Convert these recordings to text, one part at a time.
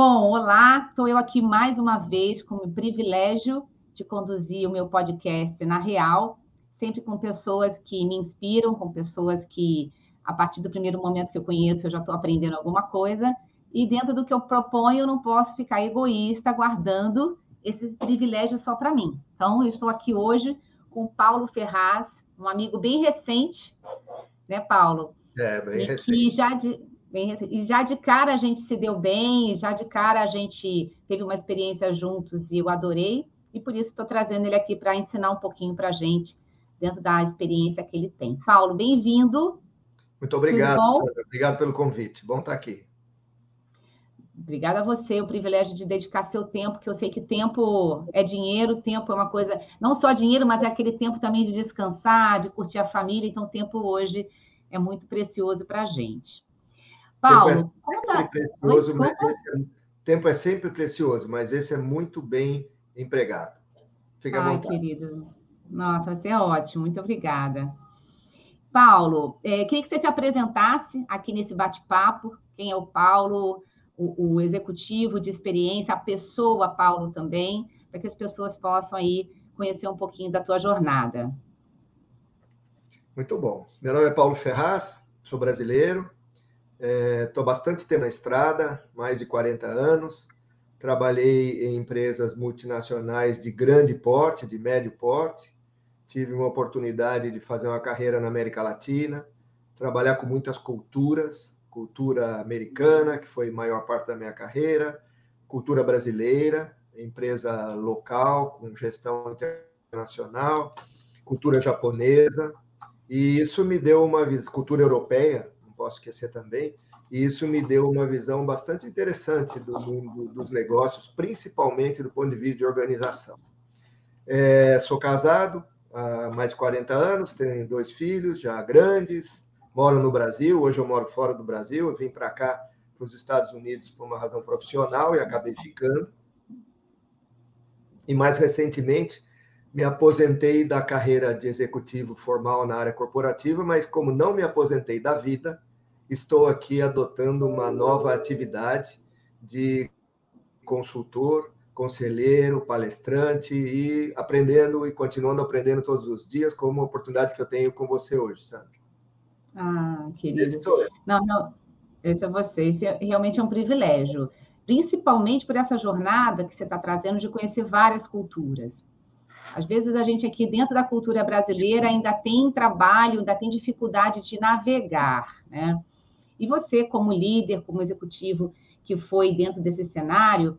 Bom, olá, estou eu aqui mais uma vez com o privilégio de conduzir o meu podcast na Real, sempre com pessoas que me inspiram, com pessoas que, a partir do primeiro momento que eu conheço, eu já estou aprendendo alguma coisa, e dentro do que eu proponho, eu não posso ficar egoísta guardando esse privilégio só para mim. Então, eu estou aqui hoje com Paulo Ferraz, um amigo bem recente, né, Paulo? É, bem recente. Que já de, Bem, e já de cara a gente se deu bem, já de cara a gente teve uma experiência juntos e eu adorei, e por isso estou trazendo ele aqui para ensinar um pouquinho para a gente, dentro da experiência que ele tem. Paulo, bem-vindo. Muito obrigado. Obrigado pelo convite. Bom estar aqui. Obrigada a você, o privilégio de dedicar seu tempo, que eu sei que tempo é dinheiro, tempo é uma coisa, não só dinheiro, mas é aquele tempo também de descansar, de curtir a família, então o tempo hoje é muito precioso para a gente. Paulo, tempo é sempre precioso, mas esse é, tempo é sempre precioso, mas esse é muito bem empregado. Fica Ai, querido. Nossa, você é ótimo, muito obrigada. Paulo, é, queria que você se apresentasse aqui nesse bate-papo. Quem é o Paulo, o, o, executivo de experiência, a pessoa Paulo também, para que as pessoas possam aí conhecer um pouquinho da tua jornada. Muito bom. Meu nome é Paulo Ferraz, sou brasileiro, Estou é, bastante tempo na estrada, mais de 40 anos. Trabalhei em empresas multinacionais de grande porte, de médio porte. Tive uma oportunidade de fazer uma carreira na América Latina, trabalhar com muitas culturas, cultura americana, que foi maior parte da minha carreira, cultura brasileira, empresa local, com gestão internacional, cultura japonesa, e isso me deu uma cultura europeia, posso esquecer também, e isso me deu uma visão bastante interessante do mundo dos negócios, principalmente do ponto de vista de organização. É, sou casado há mais de 40 anos, tenho dois filhos já grandes, moro no Brasil, hoje eu moro fora do Brasil, eu vim para cá, para os Estados Unidos, por uma razão profissional e acabei ficando. E mais recentemente, me aposentei da carreira de executivo formal na área corporativa, mas como não me aposentei da vida, estou aqui adotando uma nova atividade de consultor, conselheiro, palestrante e aprendendo e continuando aprendendo todos os dias, como a oportunidade que eu tenho com você hoje, Sandra. Ah, querido. Esse sou eu. Não, não, esse é você. Esse é, realmente é um privilégio, principalmente por essa jornada que você está trazendo de conhecer várias culturas. Às vezes a gente aqui dentro da cultura brasileira ainda tem trabalho, ainda tem dificuldade de navegar, né? E você, como líder, como executivo que foi dentro desse cenário,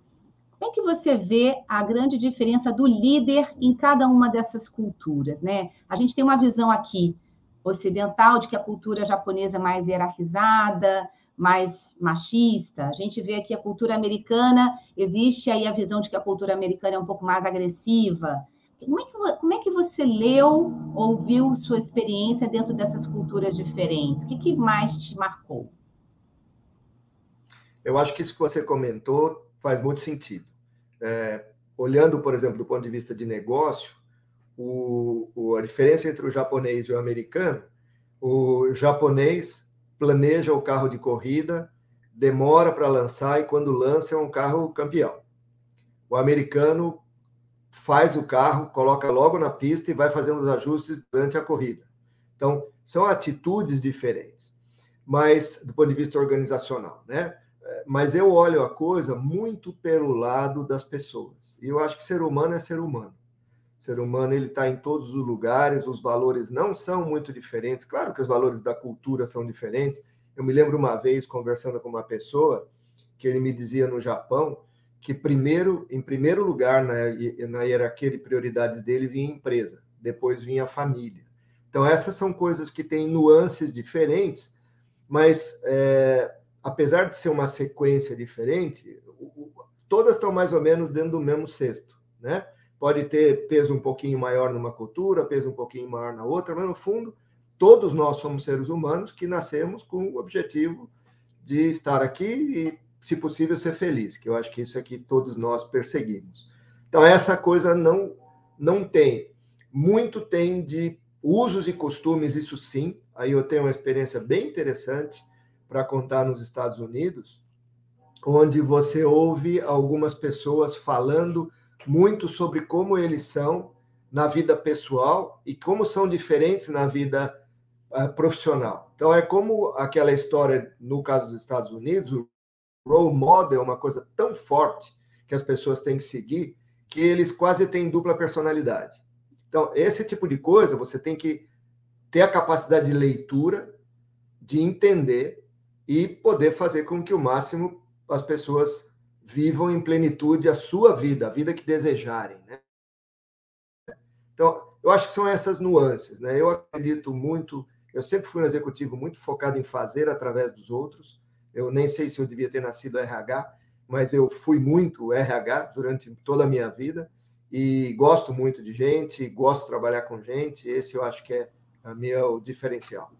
como é que você vê a grande diferença do líder em cada uma dessas culturas, né? A gente tem uma visão aqui ocidental de que a cultura japonesa é mais hierarquizada, mais machista. A gente vê aqui a cultura americana, existe aí a visão de que a cultura americana é um pouco mais agressiva. Como é que, como é que você leu ou viu sua experiência dentro dessas culturas diferentes? O que, que mais te marcou? Eu acho que isso que você comentou faz muito sentido. É, olhando, por exemplo, do ponto de vista de negócio, o, o, a diferença entre o japonês e o americano, o japonês planeja o carro de corrida, demora para lançar e quando lança é um carro campeão. O americano faz o carro, coloca logo na pista e vai fazendo os ajustes durante a corrida. Então, são atitudes diferentes, mas do ponto de vista organizacional, né? Mas eu olho a coisa muito pelo lado das pessoas. E eu acho que ser humano é ser humano. Ser humano ele está em todos os lugares, os valores não são muito diferentes. Claro que os valores da cultura são diferentes. Eu me lembro uma vez conversando com uma pessoa que ele me dizia no Japão que primeiro, em primeiro lugar na, na hierarquia de prioridades dele vinha a empresa, depois vinha a família. Então essas são coisas que têm nuances diferentes, mas é, apesar de ser uma sequência diferente, todas estão mais ou menos dentro do mesmo cesto, né? Pode ter peso um pouquinho maior numa cultura, peso um pouquinho maior na outra, mas no fundo, todos nós somos seres humanos que nascemos com o objetivo de estar aqui e se possível, ser feliz, que eu acho que isso é que todos nós perseguimos. Então, essa coisa não, não tem. Muito tem de usos e costumes, isso sim. Aí eu tenho uma experiência bem interessante para contar nos Estados Unidos. onde você ouve algumas pessoas falando muito sobre como eles são na vida pessoal e como são diferentes na vida uh, profissional. Então, é como aquela história, no caso dos Estados Unidos, o role model é uma coisa tão forte que as pessoas têm que seguir que eles quase têm dupla personalidade. Então, esse tipo de coisa você tem que ter a capacidade de leitura, de entender e poder fazer com que o máximo as pessoas vivam em plenitude a sua vida, a vida que desejarem, né? Então, eu acho que são essas nuances, né? Eu acredito muito, eu sempre fui um executivo muito focado em fazer através dos outros. Eu nem sei se eu devia ter nascido RH, mas eu fui muito RH durante toda a minha vida e gosto muito de gente, gosto de trabalhar com gente. Esse eu acho que é o meu diferencial.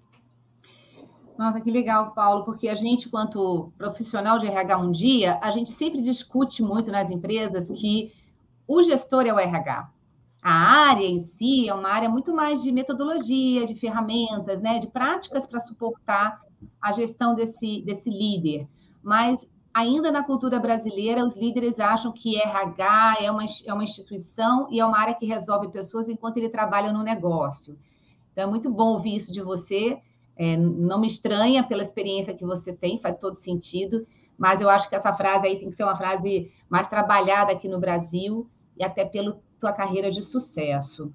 Nossa, que legal, Paulo, porque a gente, quanto profissional de RH um dia, a gente sempre discute muito nas empresas que o gestor é o RH. A área em si é uma área muito mais de metodologia, de ferramentas, né, de práticas para suportar a gestão desse, desse líder. Mas ainda na cultura brasileira, os líderes acham que RH é uma, é uma instituição e é uma área que resolve pessoas enquanto ele trabalha no negócio. Então, é muito bom ouvir isso de você. É, não me estranha pela experiência que você tem, faz todo sentido, mas eu acho que essa frase aí tem que ser uma frase mais trabalhada aqui no Brasil e até pela tua carreira de sucesso.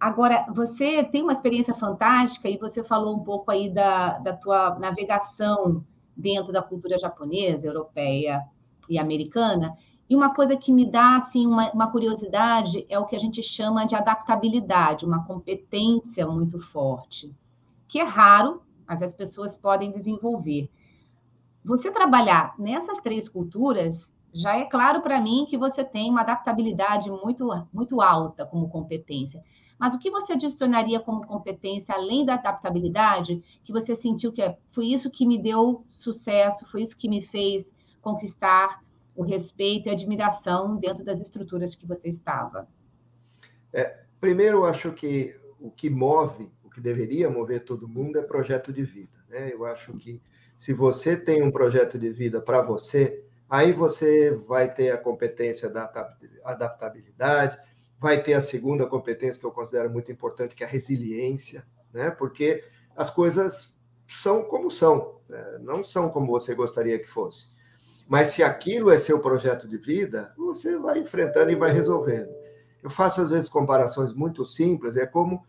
Agora, você tem uma experiência fantástica e você falou um pouco aí da, da tua navegação dentro da cultura japonesa, europeia e americana. E uma coisa que me dá assim uma, uma, curiosidade é o que a gente chama de adaptabilidade, uma competência muito forte, que é raro, mas as pessoas podem desenvolver. Você trabalhar nessas três culturas já é claro para mim que você tem uma adaptabilidade muito muito alta como competência. Mas o que você adicionaria como competência, além da adaptabilidade, que você sentiu que é, foi isso que me deu sucesso, foi isso que me fez conquistar o respeito e admiração dentro das estruturas que você estava? É, primeiro, eu acho que o que move, o que deveria mover todo mundo é projeto de vida. Né? Eu acho que se você tem um projeto de vida para você, aí você vai ter a competência da adaptabilidade, vai ter a segunda competência que eu considero muito importante, que é a resiliência, né? Porque as coisas são como são, né? não são como você gostaria que fosse. Mas se aquilo é seu projeto de vida, você vai enfrentando e vai resolvendo. Eu faço às vezes comparações muito simples, é como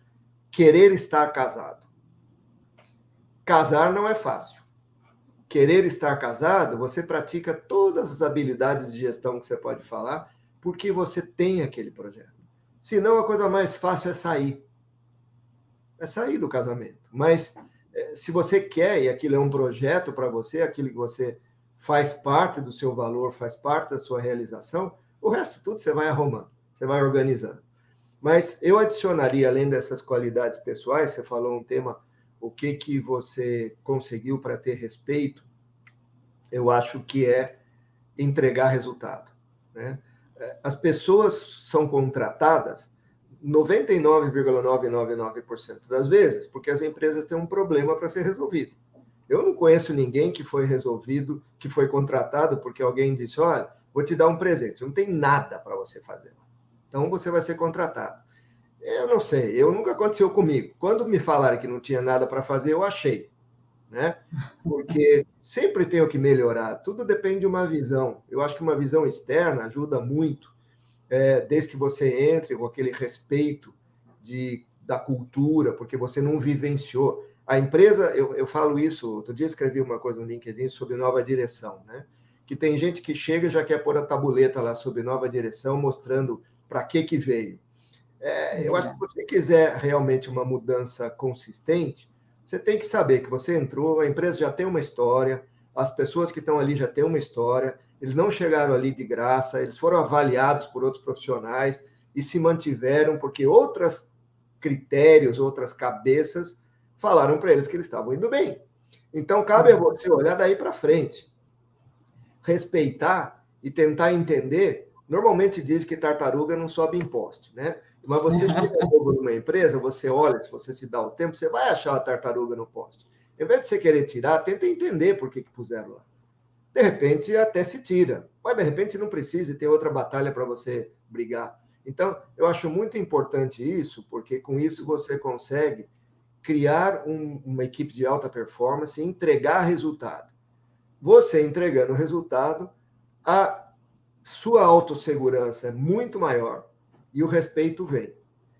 querer estar casado. Casar não é fácil. Querer estar casado, você pratica todas as habilidades de gestão que você pode falar, porque você tem aquele projeto. Senão a coisa mais fácil é sair. É sair do casamento. Mas eh, se você quer, e aquilo é um projeto para você, aquilo que você faz parte do seu valor, faz parte da sua realização, o resto tudo você vai arrumando, você vai organizando. Mas eu adicionaria, além dessas qualidades pessoais, você falou um tema, o que, que você conseguiu para ter respeito, eu acho que é entregar resultado. Né? As pessoas são contratadas 99,999% das vezes porque as empresas têm um problema para ser resolvido. Eu não conheço ninguém que foi resolvido, que foi contratado porque alguém disse: olha, vou te dar um presente, não tem nada para você fazer. Então você vai ser contratado. Eu não sei, eu nunca aconteceu comigo. Quando me falaram que não tinha nada para fazer, eu achei né? Porque sempre tem o que melhorar, tudo depende de uma visão. Eu acho que uma visão externa ajuda muito, é, desde que você entre com aquele respeito de, da cultura, porque você não vivenciou. A empresa, eu, eu falo isso, outro dia escrevi uma coisa no LinkedIn sobre nova direção, né? Que tem gente que chega e já quer pôr a tabuleta lá sobre nova direção, mostrando para que que veio. É, eu acho que se você quiser realmente uma mudança consistente, você tem que saber que você entrou, a empresa já tem uma história, as pessoas que estão ali já têm uma história, eles não chegaram ali de graça, eles foram avaliados por outros profissionais e se mantiveram porque outros critérios, outras cabeças falaram para eles que eles estavam indo bem. Então, cabe a você olhar daí para frente, respeitar e tentar entender. Normalmente diz que tartaruga não sobe em poste, né? Mas você chega numa empresa, você olha, se você se dá o tempo, você vai achar a tartaruga no poste. Em vez de você querer tirar, tenta entender por que, que puseram lá. de repente até se tira. Mas de repente não precisa ter outra batalha para você brigar. Então, eu acho muito importante isso, porque com isso você consegue criar um, uma equipe de alta performance e entregar resultado. Você entregando resultado, a sua autossegurança é muito maior e o respeito vem.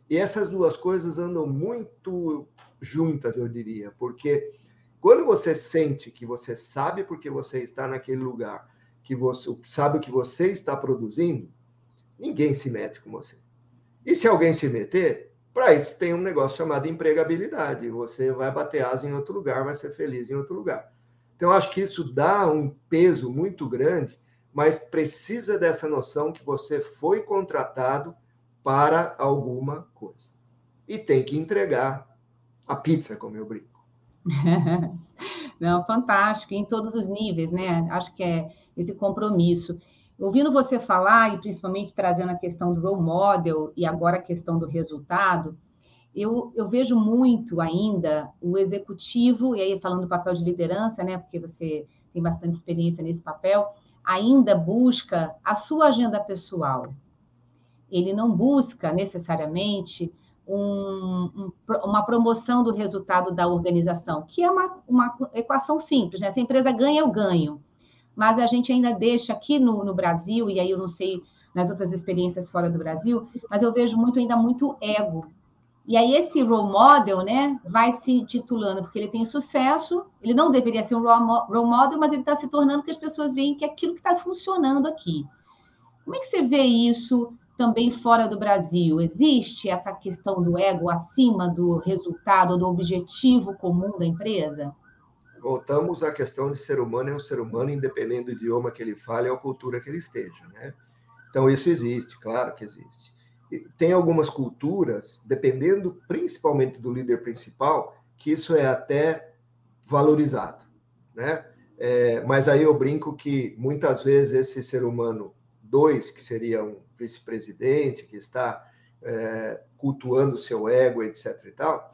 E essas duas coisas andam muito juntas, eu diria, porque quando você sente que você sabe porque você está naquele lugar, que você sabe o que você está produzindo, ninguém se mete com você. E se alguém se meter, para isso tem um negócio chamado empregabilidade. Você vai bater asa em outro lugar, vai ser feliz em outro lugar. Então, acho que isso dá um peso muito grande, mas precisa dessa noção que você foi contratado para alguma coisa. E tem que entregar a pizza, como eu brinco. Não, fantástico, em todos os níveis, né? Acho que é esse compromisso. Ouvindo você falar, e principalmente trazendo a questão do role model e agora a questão do resultado, eu, eu vejo muito ainda o executivo, e aí falando do papel de liderança, né? Porque você tem bastante experiência nesse papel, ainda busca a sua agenda pessoal. Ele não busca necessariamente um, um, uma promoção do resultado da organização, que é uma, uma equação simples, né? Se a empresa ganha, eu ganho. Mas a gente ainda deixa aqui no, no Brasil, e aí eu não sei nas outras experiências fora do Brasil, mas eu vejo muito ainda muito ego. E aí esse role model, né, vai se titulando porque ele tem sucesso, ele não deveria ser um role model, mas ele está se tornando que as pessoas veem que é aquilo que está funcionando aqui. Como é que você vê isso também fora do Brasil? Existe essa questão do ego acima do resultado, do objetivo comum da empresa? Voltamos à questão de ser humano é um ser humano, independente do idioma que ele fale ou a cultura que ele esteja, né? Então, isso existe, claro que existe. Tem algumas culturas, dependendo principalmente do líder principal, que isso é até valorizado, né? É, mas aí eu brinco que muitas vezes esse ser humano dois, que seria um vice-presidente que está é, cultuando seu ego, etc. e tal,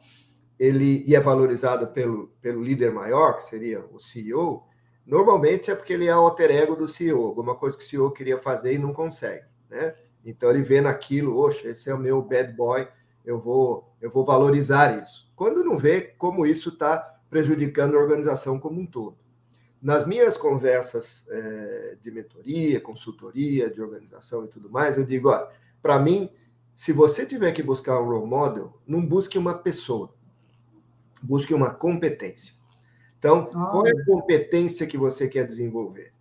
ele e é valorizado pelo, pelo líder maior, que seria o CEO, normalmente é porque ele é o alter ego do CEO, alguma coisa que o CEO queria fazer e não consegue, né? Então ele vê naquilo, oxe, esse é o meu bad boy, eu vou, eu vou valorizar isso. Quando não vê como isso está prejudicando a organização como um todo. Nas minhas conversas é, de mentoria, consultoria, de organização e tudo mais, eu digo, olha, para mim, se você tiver que buscar um role model, não busque uma pessoa, busque uma competência. Então, oh. qual é a competência que você quer desenvolver?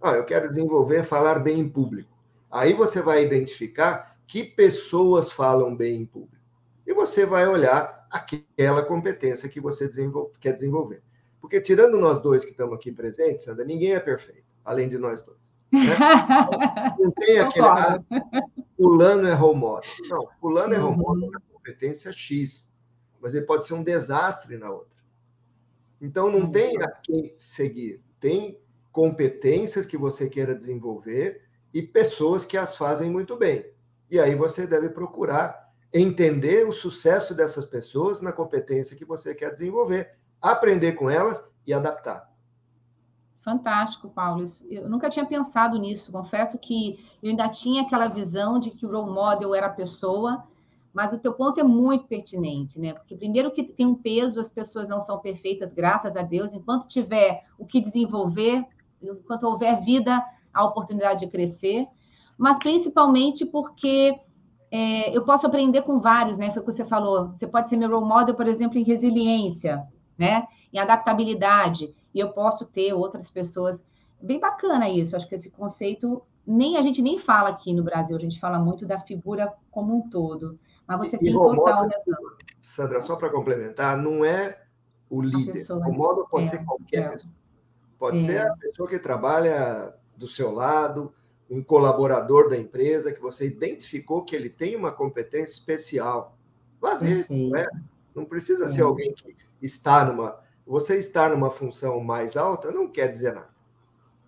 Ah, eu quero desenvolver falar bem em público. Aí você vai identificar que pessoas falam bem em público. E você vai olhar aquela competência que você desenvolve, quer desenvolver. Porque tirando nós dois que estamos aqui presentes, Sandra, ninguém é perfeito, além de nós dois. Né? Não tem aquele. Ah, fulano é role model. Não, fulano é role model na competência X, mas ele pode ser um desastre na outra. Então não tem a quem seguir. Tem competências que você queira desenvolver e pessoas que as fazem muito bem. E aí você deve procurar entender o sucesso dessas pessoas na competência que você quer desenvolver aprender com elas e adaptar. Fantástico, Paulo. Eu nunca tinha pensado nisso. Confesso que eu ainda tinha aquela visão de que o role model era a pessoa, mas o teu ponto é muito pertinente, né? Porque primeiro que tem um peso, as pessoas não são perfeitas, graças a Deus. Enquanto tiver o que desenvolver, enquanto houver vida, a oportunidade de crescer. Mas principalmente porque é, eu posso aprender com vários, né? Foi o que você falou. Você pode ser meu role model, por exemplo, em resiliência né? Em adaptabilidade. E eu posso ter outras pessoas. Bem bacana isso. Acho que esse conceito nem a gente nem fala aqui no Brasil. A gente fala muito da figura como um todo. Mas você e, tem total razão. Sandra, só para complementar, não é o líder. o modo pode é, ser qualquer é. pessoa. Pode é. ser a pessoa que trabalha do seu lado, um colaborador da empresa que você identificou que ele tem uma competência especial. Vá ver, não, é? não precisa ser é. alguém que está numa. Você estar numa função mais alta não quer dizer nada.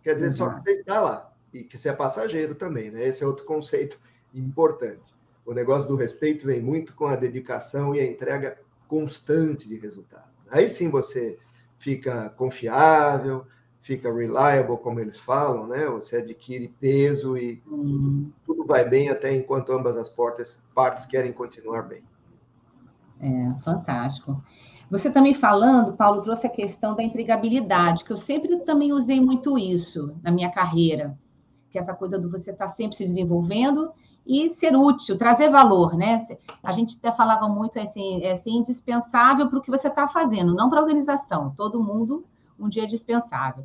Quer dizer só que você está lá e que você é passageiro também, né? Esse é outro conceito importante. O negócio do respeito vem muito com a dedicação e a entrega constante de resultado. Aí sim você fica confiável, fica reliable, como eles falam, né? Você adquire peso e hum. tudo vai bem até enquanto ambas as portas, partes querem continuar bem. É, fantástico. Você também falando, Paulo, trouxe a questão da empregabilidade, que eu sempre também usei muito isso na minha carreira, que é essa coisa do você estar tá sempre se desenvolvendo e ser útil, trazer valor, né? A gente até falava muito assim, é assim, indispensável para o que você está fazendo, não para a organização. Todo mundo um dia é dispensável.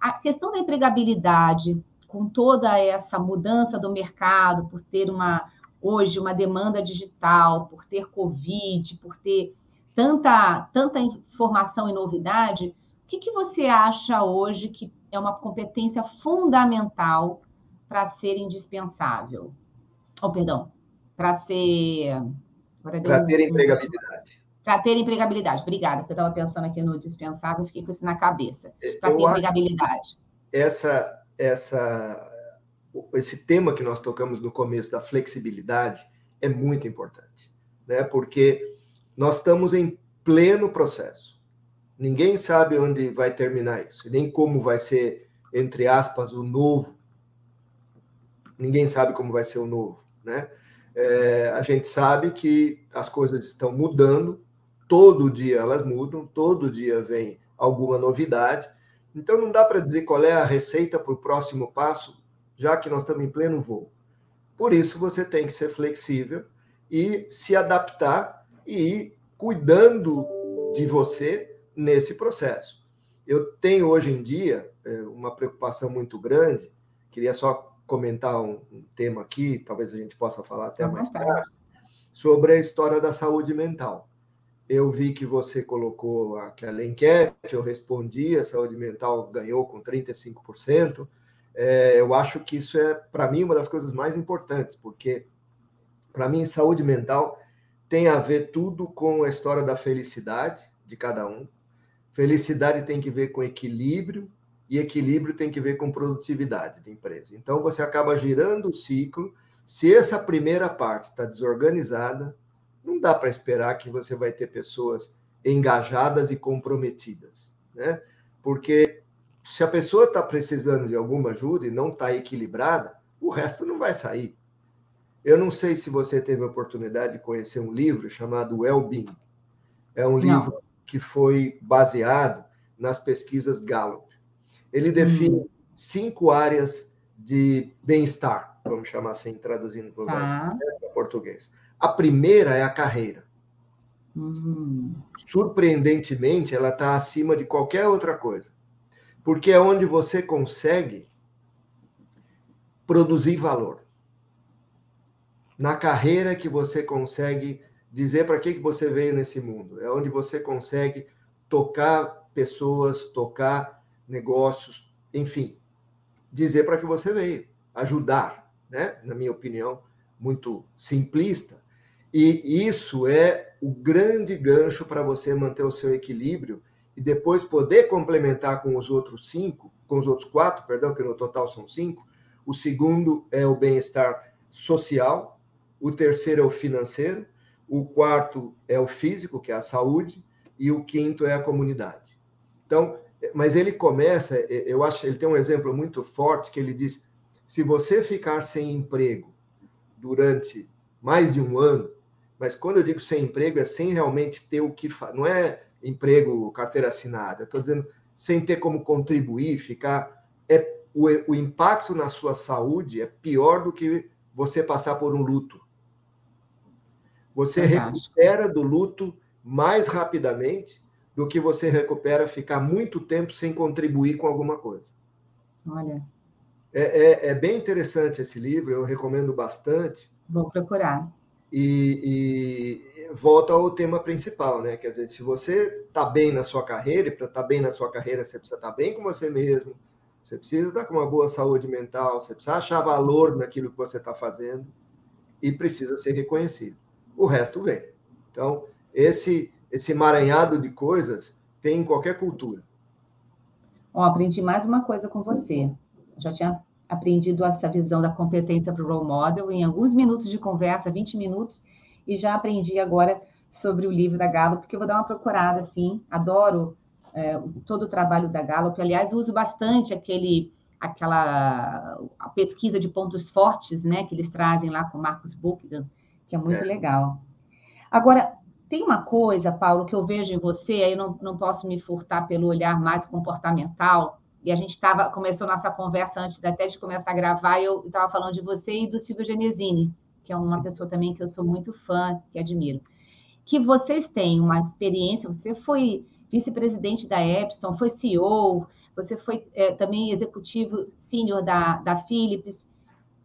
A questão da empregabilidade, com toda essa mudança do mercado, por ter uma hoje uma demanda digital, por ter Covid, por ter tanta, tanta informação e novidade, o que, que você acha hoje que é uma competência fundamental para ser indispensável? Oh, perdão, para ser. Para ter empregabilidade. Para ter empregabilidade. Obrigada, porque eu estava pensando aqui no dispensável e fiquei com isso na cabeça. Para ter empregabilidade. Essa, essa, esse tema que nós tocamos no começo da flexibilidade é muito importante, né? Porque nós estamos em pleno processo. Ninguém sabe onde vai terminar isso, nem como vai ser, entre aspas, o novo. Ninguém sabe como vai ser o novo, né? É, a gente sabe que as coisas estão mudando, todo dia elas mudam, todo dia vem alguma novidade. Então não dá para dizer qual é a receita para o próximo passo, já que nós estamos em pleno voo. Por isso você tem que ser flexível e se adaptar e ir cuidando de você nesse processo. Eu tenho hoje em dia é, uma preocupação muito grande, queria só comentar um, tema aqui, talvez a gente possa falar até mais tarde, sobre a história da saúde mental. Eu vi que você colocou aquela enquete, eu respondi, a saúde mental ganhou com 35%. É, eu acho que isso é, para mim, uma das coisas mais importantes, porque, para mim, saúde mental tem a ver tudo com a história da felicidade de cada um. Felicidade tem que ver com equilíbrio, e equilíbrio tem que ver com produtividade de empresa. Então, você acaba girando o ciclo. Se essa primeira parte está desorganizada, não dá para esperar que você vai ter pessoas engajadas e comprometidas, né? Porque se a pessoa está precisando de alguma ajuda e não está equilibrada, o resto não vai sair. Eu não sei se você teve a oportunidade de conhecer um livro chamado Well-Being. É um não. livro que foi baseado nas pesquisas Gallup. Ele define hum. cinco áreas de bem-estar, vamos chamar assim, traduzindo para o português. A primeira é a carreira. Hum. Surpreendentemente, ela está acima de qualquer outra coisa. Porque é onde você consegue produzir valor. Na carreira que você consegue dizer para que, que você veio nesse mundo. É onde você consegue tocar pessoas, tocar negócios, enfim, dizer para que você veio, ajudar, né? Na minha opinião, muito simplista, e isso é o grande gancho para você manter o seu equilíbrio e depois poder complementar com os outros cinco, com os outros quatro, perdão, que no total são cinco. O segundo é o bem-estar social, o terceiro é o financeiro, o quarto é o físico, que é a saúde, e o quinto é a comunidade. Então, mas ele começa, eu acho, ele tem um exemplo muito forte que ele diz: se você ficar sem emprego durante mais de um ano, mas quando eu digo sem emprego, é sem realmente ter o que fazer. Não é emprego, carteira assinada. Estou dizendo sem ter como contribuir, ficar. É, o, o impacto na sua saúde é pior do que você passar por um luto. Você recupera do luto mais rapidamente do que você recupera ficar muito tempo sem contribuir com alguma coisa. Olha. É, é, é bem interessante esse livro, eu recomendo bastante. Vou procurar. E, e, volta ao tema principal, né? Quer dizer, se você está bem na sua carreira, e para estar tá bem na sua carreira, você precisa estar tá bem com você mesmo, você precisa estar tá com uma boa saúde mental, você precisa achar valor naquilo que você está fazendo e precisa ser reconhecido. O resto vem. Então, esse, esse emaranhado de coisas tem em qualquer cultura. Ó, aprendi mais uma coisa com você. Já tinha aprendido essa visão da competência para o role model em alguns minutos de conversa, 20 minutos, e já aprendi agora sobre o livro da Galo, porque eu vou dar uma procurada, assim, adoro é, todo o trabalho da Gallup. Aliás, uso bastante aquele aquela pesquisa de pontos fortes, né, que eles trazem lá com Marcos Buchmann, que é muito é. legal. Agora, tem uma coisa, Paulo, que eu vejo em você, aí não, não posso me furtar pelo olhar mais comportamental, e a gente estava começou nossa conversa antes até de começar a gravar, eu estava falando de você e do Silvio Genesini, que é uma pessoa também que eu sou muito fã, que admiro. Que vocês têm uma experiência, você foi vice-presidente da Epson, foi CEO, você foi é, também executivo sênior da, da Philips.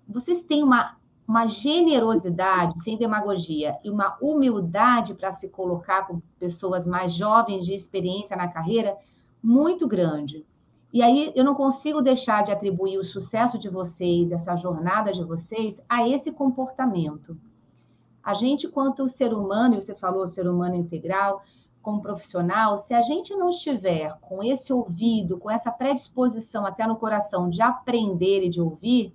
Vocês têm uma uma generosidade, sem demagogia, e uma humildade para se colocar com pessoas mais jovens de experiência na carreira muito grande. E aí eu não consigo deixar de atribuir o sucesso de vocês, essa jornada de vocês, a esse comportamento. A gente, quanto ser humano, e você falou ser humano integral, como profissional, se a gente não estiver com esse ouvido, com essa predisposição até no coração de aprender e de ouvir,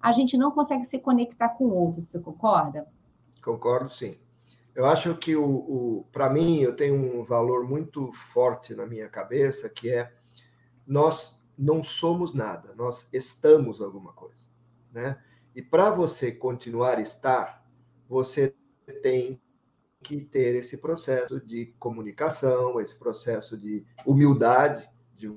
a gente não consegue se conectar com outros. Você concorda? Concordo, sim. Eu acho que o, o para mim eu tenho um valor muito forte na minha cabeça que é nós não somos nada, nós estamos alguma coisa, né? E para você continuar estar, você tem que ter esse processo de comunicação, esse processo de humildade, de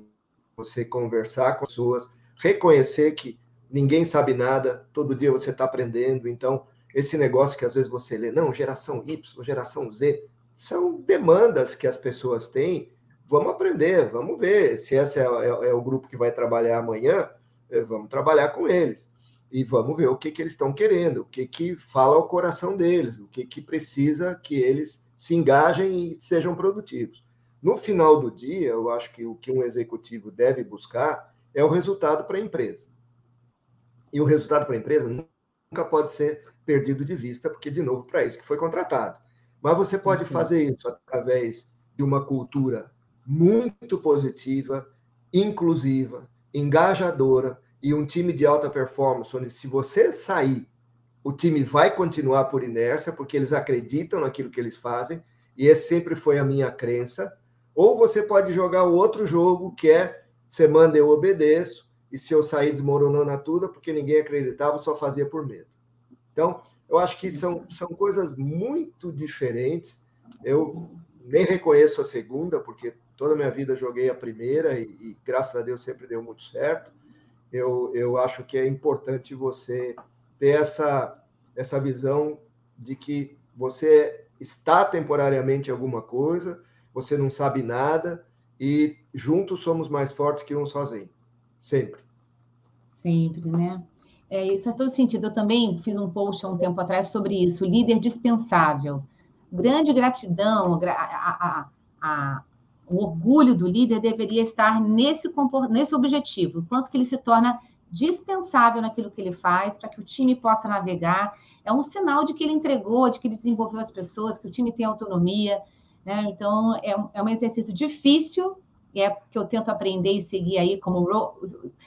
você conversar com as pessoas, reconhecer que ninguém sabe nada, todo dia você está aprendendo. Então, esse negócio que às vezes você lê, não, geração Y, geração Z, são demandas que as pessoas têm. Vamos aprender, vamos ver se esse é, é, é o grupo que vai trabalhar amanhã, eh, vamos trabalhar com eles. E vamos ver o que, que eles estão querendo, o que, que fala ao coração deles, o que, que precisa que eles se engajem e sejam produtivos. No final do dia, eu acho que o que um executivo deve buscar é o resultado para a empresa. E o resultado para a empresa nunca pode ser perdido de vista, porque, de novo, para isso que foi contratado. Mas você pode fazer isso através de uma cultura muito positiva, inclusiva, engajadora e um time de alta performance, onde se você sair, o time vai continuar por inércia, porque eles acreditam naquilo que eles fazem, e esse sempre foi a minha crença. Ou você pode jogar o outro jogo, que é você manda, eu obedeço, e se eu sair desmoronando tudo, porque ninguém acreditava, só fazia por medo. Então, eu acho que são, são coisas muito diferentes. Eu nem reconheço a segunda, porque toda a minha vida joguei a primeira e, e graças a Deus sempre deu muito certo. Eu, eu acho que é importante você ter essa, essa visão de que você está temporariamente em alguma coisa, você não sabe nada e juntos somos mais fortes que um sozinho. Sempre. Sempre, né? É, faz todo sentido. Eu também fiz um post há um tempo atrás sobre isso, líder dispensável. Grande gratidão, a, a, a, o orgulho do líder deveria estar nesse, nesse objetivo, quanto que ele se torna dispensável naquilo que ele faz, para que o time possa navegar. É um sinal de que ele entregou, de que ele desenvolveu as pessoas, que o time tem autonomia. Né? Então, é, é um exercício difícil, é que eu tento aprender e seguir aí como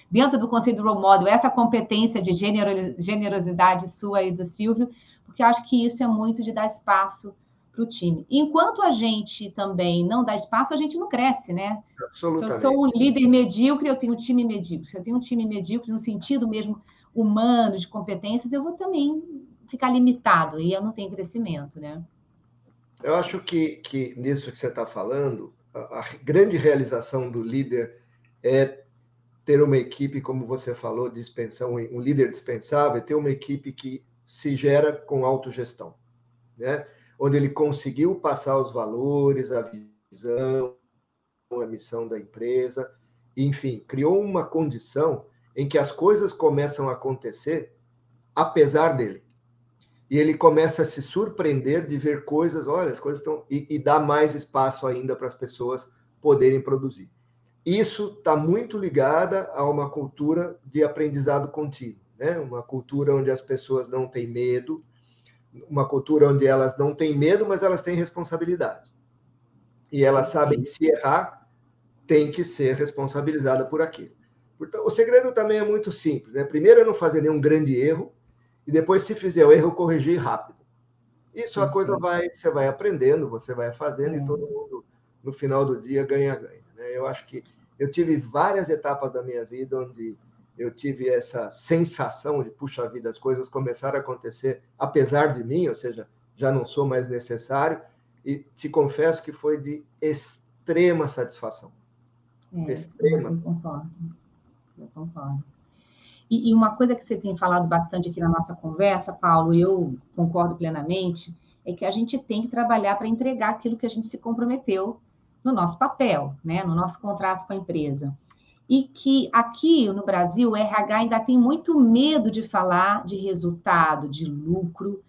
dentro do conceito do role model, essa competência de generosidade sua e do Silvio, porque eu acho que isso é muito de dar espaço para o time. Enquanto a gente também não dá espaço, a gente não cresce, né? Absolutamente. Se eu sou um líder medíocre, eu tenho um time medíocre. Se eu tenho um time medíocre no sentido mesmo humano, de competências, eu vou também ficar limitado e eu não tenho crescimento, né? Eu acho que, que nisso que você está falando, a, grande realização do líder é ter uma equipe, como você falou, dispensão, um líder dispensável, ter uma equipe que se gera com autogestão, né? Onde ele conseguiu passar os valores, a visão, a missão da empresa, enfim, criou uma condição em que as coisas começam a acontecer apesar dele e ele começa a se surpreender de ver coisas, olha, as coisas estão. E, e dá mais espaço ainda para as pessoas poderem produzir. Isso está muito ligada a uma cultura de aprendizado contínuo, né? uma cultura onde as pessoas não têm medo, uma cultura onde elas não têm medo, mas elas têm responsabilidade. E elas sabem que se errar, tem que ser responsabilizada por aquilo. Portanto, o segredo também é muito simples. Né? Primeiro é não fazer nenhum grande erro, e depois, se fizer o erro, corrigir rápido. Isso a coisa vai, você vai aprendendo, você vai fazendo, e todo mundo, no final do dia, ganha-ganha. Né? Eu acho que eu tive várias etapas da minha vida onde eu tive essa sensação de, puxa vida, as coisas começaram a acontecer apesar de mim, ou seja, já não sou mais necessário, e te confesso que foi de extrema satisfação. É, extrema. Eu concordo. Eu concordo. E, e, uma coisa que você tem falado bastante aqui na nossa conversa, Paulo, e eu concordo plenamente, é que a gente tem que trabalhar para entregar aquilo que a gente se comprometeu no nosso papel, né, no nosso contrato com a empresa. E que aqui no Brasil o RH ainda tem muito medo de falar de resultado, de lucro,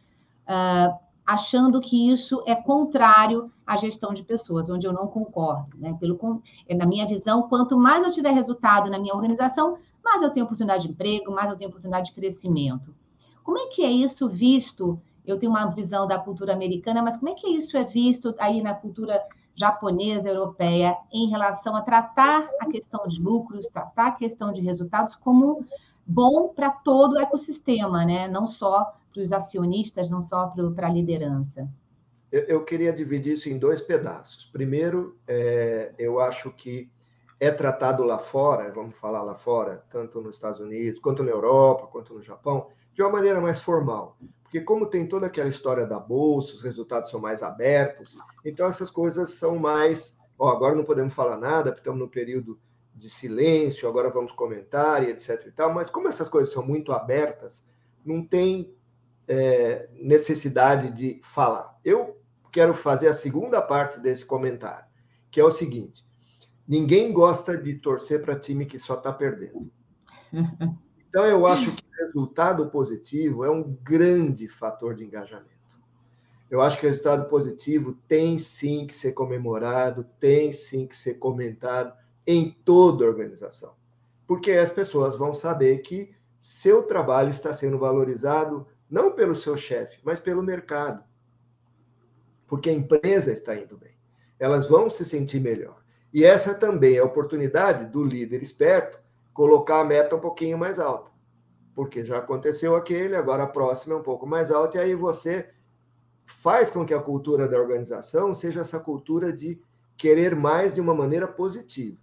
uh, achando que isso é contrário à gestão de pessoas, onde eu não concordo. Né? Pelo, na minha visão, quanto mais eu tiver resultado na minha organização, mais eu tenho oportunidade de emprego, mais eu tenho oportunidade de crescimento. Como é que é isso visto? Eu tenho uma visão da cultura americana, mas como é que isso é visto aí na cultura japonesa, europeia, em relação a tratar a questão de lucros, tratar a questão de resultados como bom para todo o ecossistema, né? não só para os acionistas, não só para a liderança? Eu, eu, queria dividir isso em dois pedaços. Primeiro, é, eu acho que é tratado lá fora, vamos falar lá fora, tanto nos Estados Unidos, quanto na Europa, quanto no Japão, de uma maneira mais formal. Porque como tem toda aquela história da bolsa, os resultados são mais abertos, então essas coisas são mais, ó, agora não podemos falar nada, porque estamos no período de silêncio, agora vamos comentar e etc e tal, mas como essas coisas são muito abertas, não tem é, necessidade de falar. Eu quero fazer a segunda parte desse comentário, que é o seguinte: ninguém gosta de torcer para time que só está perdendo. Então, eu acho que o resultado positivo é um grande fator de engajamento. Eu acho que o resultado positivo tem sim que ser comemorado, tem sim que ser comentado em toda a organização. Porque as pessoas vão saber que seu trabalho está sendo valorizado não pelo seu chefe, mas pelo mercado. Porque a empresa está indo bem. Elas vão se sentir melhor. E essa também é a oportunidade do líder esperto colocar a meta um pouquinho mais alta. Porque já aconteceu aquele, agora a próxima é um pouco mais alta, e aí você faz com que a cultura da organização seja essa cultura de querer mais de uma maneira positiva,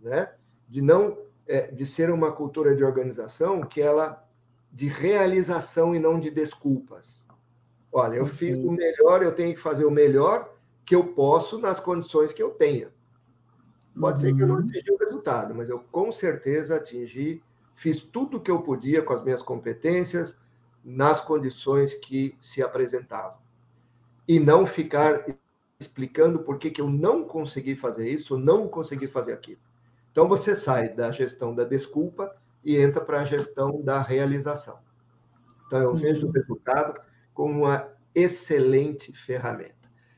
né? De não é, de ser uma cultura de organização que ela de realização e não de desculpas. Olha, eu fiz o melhor, eu tenho que fazer o melhor que eu posso nas condições que eu tenha. Pode uhum. ser que eu não uhum. atingi o resultado, mas eu com certeza atingi, fiz tudo o que eu podia com as minhas competências, nas condições que se apresentavam. E não ficar explicando por que, que eu não consegui fazer isso, não consegui fazer aquilo. Então você sai da gestão da desculpa e entra para a gestão da realização. Então eu vejo o resultado como uma excelente ferramenta.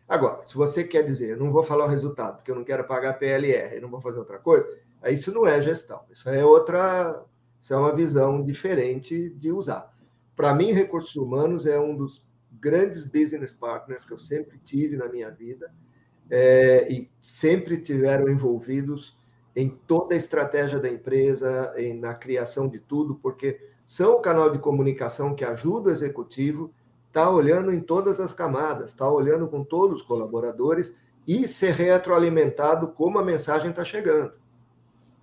Agora, se você quer dizer, não vou falar o resultado, porque eu não quero pagar PLR, não vou fazer outra coisa, aí isso não é gestão, isso é outra, isso é uma visão diferente de usar. Para mim, recursos humanos é um dos grandes business partners que eu sempre tive na minha vida é, e sempre tiveram envolvidos em toda a estratégia da empresa, em, na criação de tudo, porque são o canal de comunicação que ajuda o executivo está olhando em todas as camadas, está olhando com todos os colaboradores e ser retroalimentado como a mensagem está chegando.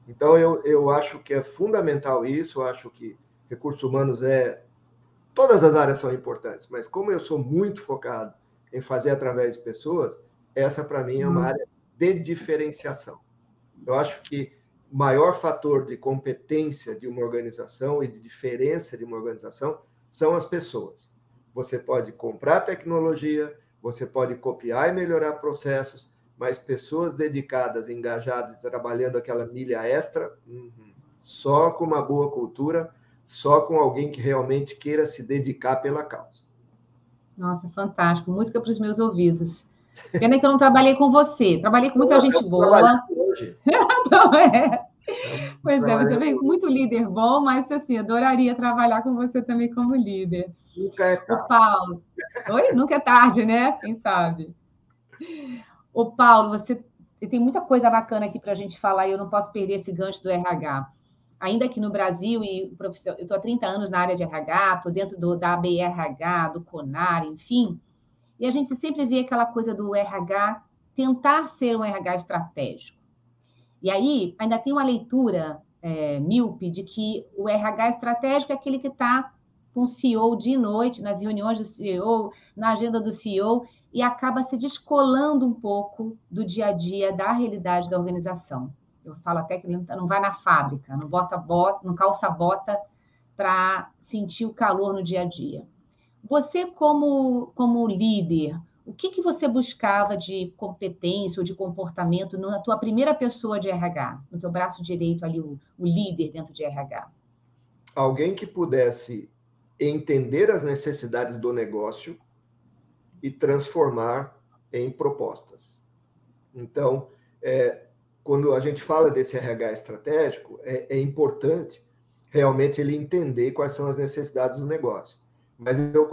Então, eu, eu acho que é fundamental isso, eu acho que recursos humanos é. Todas as áreas são importantes, mas como eu sou muito focado em fazer através de pessoas, essa para mim é uma uhum. área de diferenciação. Eu acho que o maior fator de competência de uma organização e de diferença de uma organização são as pessoas. Você pode comprar tecnologia, você pode copiar e melhorar processos, mas pessoas dedicadas, engajadas, trabalhando aquela milha extra, uhum, só com uma boa cultura, só com alguém que realmente queira se dedicar pela causa. Nossa, fantástico. Música para os meus ouvidos. Pena que eu não trabalhei com você. Trabalhei com muita gente boa. Hoje. não é. Pois é, também com muito líder bom, mas assim, adoraria trabalhar com você também como líder. Nunca é tarde. O Paulo. Oi? Nunca é tarde, né? Quem sabe? O Paulo, você tem muita coisa bacana aqui para a gente falar e eu não posso perder esse gancho do RH. Ainda aqui no Brasil, e eu estou há 30 anos na área de RH, estou dentro do, da ABRH, do CONAR, enfim, e a gente sempre vê aquela coisa do RH tentar ser um RH estratégico. E aí ainda tem uma leitura é, míope de que o RH estratégico é aquele que está com o CEO dia e noite, nas reuniões do CEO, na agenda do CEO, e acaba se descolando um pouco do dia a dia, da realidade da organização. Eu falo até que ele não vai na fábrica, não bota bota, não calça bota para sentir o calor no dia a dia. Você, como, como líder, o que, que você buscava de competência ou de comportamento na tua primeira pessoa de RH, no teu braço direito ali, o, o líder dentro de RH? Alguém que pudesse entender as necessidades do negócio e transformar em propostas. Então, é, quando a gente fala desse RH estratégico, é, é, importante realmente ele entender quais são as necessidades do negócio. Mas eu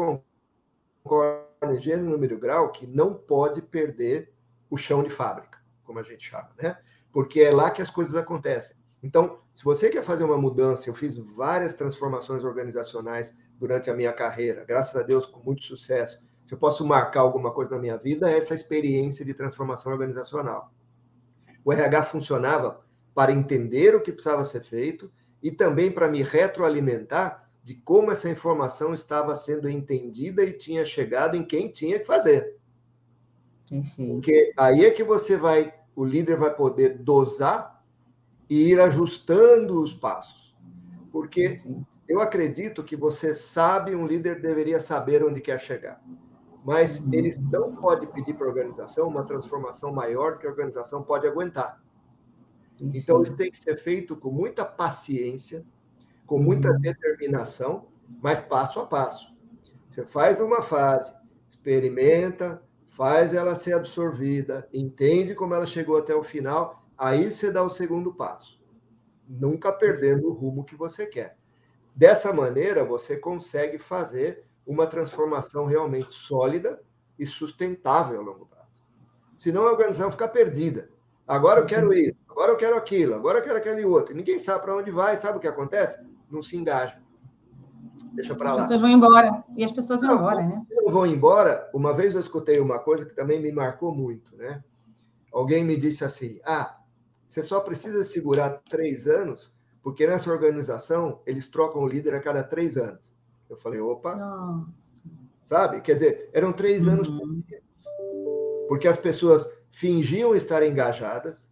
concordo gênero, número grau que não pode perder o chão de fábrica, como a gente chama, né? Porque é lá que as coisas acontecem. Então, se você quer fazer uma mudança, eu fiz várias transformações organizacionais durante a minha carreira, graças a Deus, com muito sucesso. Se eu posso marcar alguma coisa na minha vida, é essa experiência de transformação organizacional. O RH funcionava para entender o que precisava ser feito e também para me retroalimentar de como essa informação estava sendo entendida e tinha chegado em quem tinha que fazer. Uhum. Porque aí é que você vai, o líder vai poder dosar e ir ajustando os passos. Porque uhum. Eu acredito que você sabe, um líder deveria saber onde quer chegar. Mas uhum. eles não podem pedir para a organização uma transformação maior do que a organização pode aguentar. Então, isso tem que ser feito com muita paciência, com muita uhum. determinação, mas passo a passo. Você faz uma fase, experimenta, faz ela ser absorvida, entende como ela chegou até o final, aí você dá o segundo passo. Nunca perdendo o rumo que você quer. Dessa maneira, você consegue fazer uma transformação realmente sólida e sustentável a longo prazo. Senão a organização fica perdida. Agora eu quero isso, agora eu quero aquilo, agora eu quero aquele outro. Ninguém sabe para onde vai, sabe o que acontece? Não se engaja. Deixa para lá. As pessoas vão embora. E as pessoas vão não, embora, né? Vão embora. Uma vez eu escutei uma coisa que também me marcou muito, né? Alguém me disse assim: ah, você só precisa segurar três anos porque nessa organização, eles trocam o líder a cada três anos. Eu falei, opa. Nossa. Sabe? Quer dizer, eram três uhum. anos Porque as pessoas fingiam estar engajadas,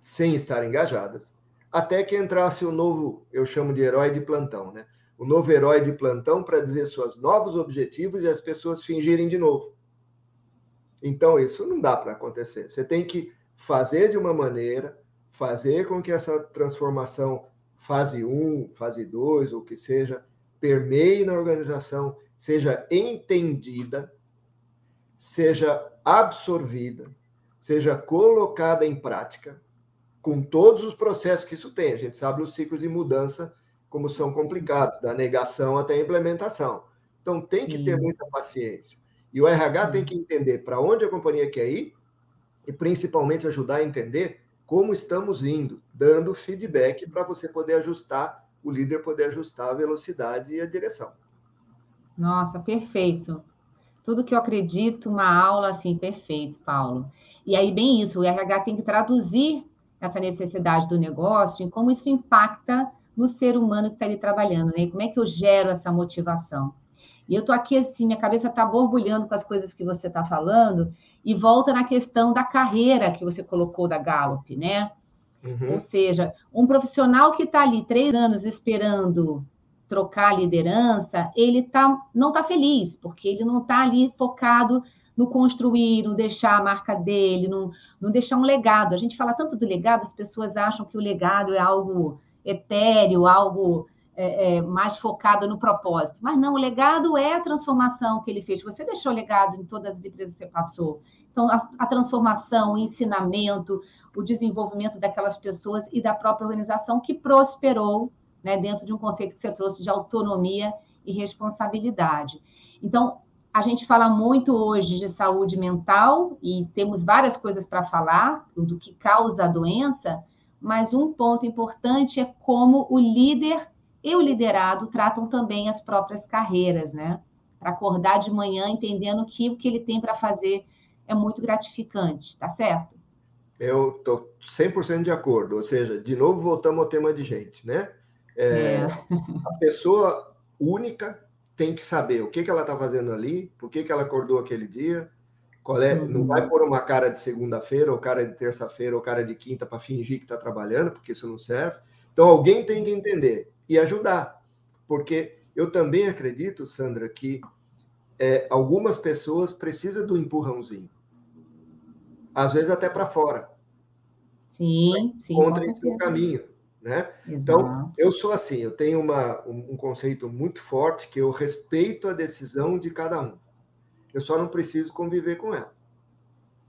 sem estar engajadas, até que entrasse o novo, eu chamo de herói de plantão, né? O novo herói de plantão para dizer seus novos objetivos e as pessoas fingirem de novo. Então, isso não dá para acontecer. Você tem que fazer de uma maneira, fazer com que essa transformação, fase 1, fase 2, ou que seja, permeie na organização, seja entendida, seja absorvida, seja colocada em prática, com todos os processos que isso tem. A gente sabe os ciclos de mudança como são complicados, da negação até a implementação. Então tem que ter muita paciência. E o RH tem que entender para onde a companhia quer ir e principalmente ajudar a entender como estamos indo, dando feedback para você poder ajustar, o líder poder ajustar a velocidade e a direção. Nossa, perfeito. Tudo que eu acredito, uma aula assim, perfeito, Paulo. E aí, bem isso, o RH tem que traduzir essa necessidade do negócio e como isso impacta no ser humano que está ali trabalhando, né? Como é que eu gero essa motivação? E eu estou aqui assim, minha cabeça está borbulhando com as coisas que você está falando, e volta na questão da carreira que você colocou da Gallup, né? Uhum. Ou seja, um profissional que está ali três anos esperando trocar a liderança, ele tá, não está feliz, porque ele não está ali focado no construir, no deixar a marca dele, no, no deixar um legado. A gente fala tanto do legado, as pessoas acham que o legado é algo etéreo, algo é, é, mais focado no propósito. Mas não, o legado é a transformação que ele fez. Você deixou legado em todas as empresas que você passou. Então, a, a transformação, o ensinamento, o desenvolvimento daquelas pessoas e da própria organização que prosperou né, dentro de um conceito que você trouxe de autonomia e responsabilidade. Então, a gente fala muito hoje de saúde mental e temos várias coisas para falar do que causa a doença, mas um ponto importante é como o líder e o liderado tratam também as próprias carreiras, né? Para acordar de manhã entendendo que o que ele tem para fazer é muito gratificante, tá certo? Eu estou 100% de acordo. Ou seja, de novo, voltamos ao tema de gente, né? É, é. A pessoa única tem que saber o que, que ela está fazendo ali, por que, que ela acordou aquele dia, qual é, uhum. não vai pôr uma cara de segunda-feira, ou cara de terça-feira, ou cara de quinta para fingir que está trabalhando, porque isso não serve. Então, alguém tem que entender e ajudar. Porque eu também acredito, Sandra, que é, algumas pessoas precisam do empurrãozinho. Às vezes até para fora. Sim, sim. Encontrem seu caminho. Né? Então, eu sou assim, eu tenho uma, um, um, conceito muito forte que eu respeito a decisão de cada um. Eu só não preciso conviver com ela.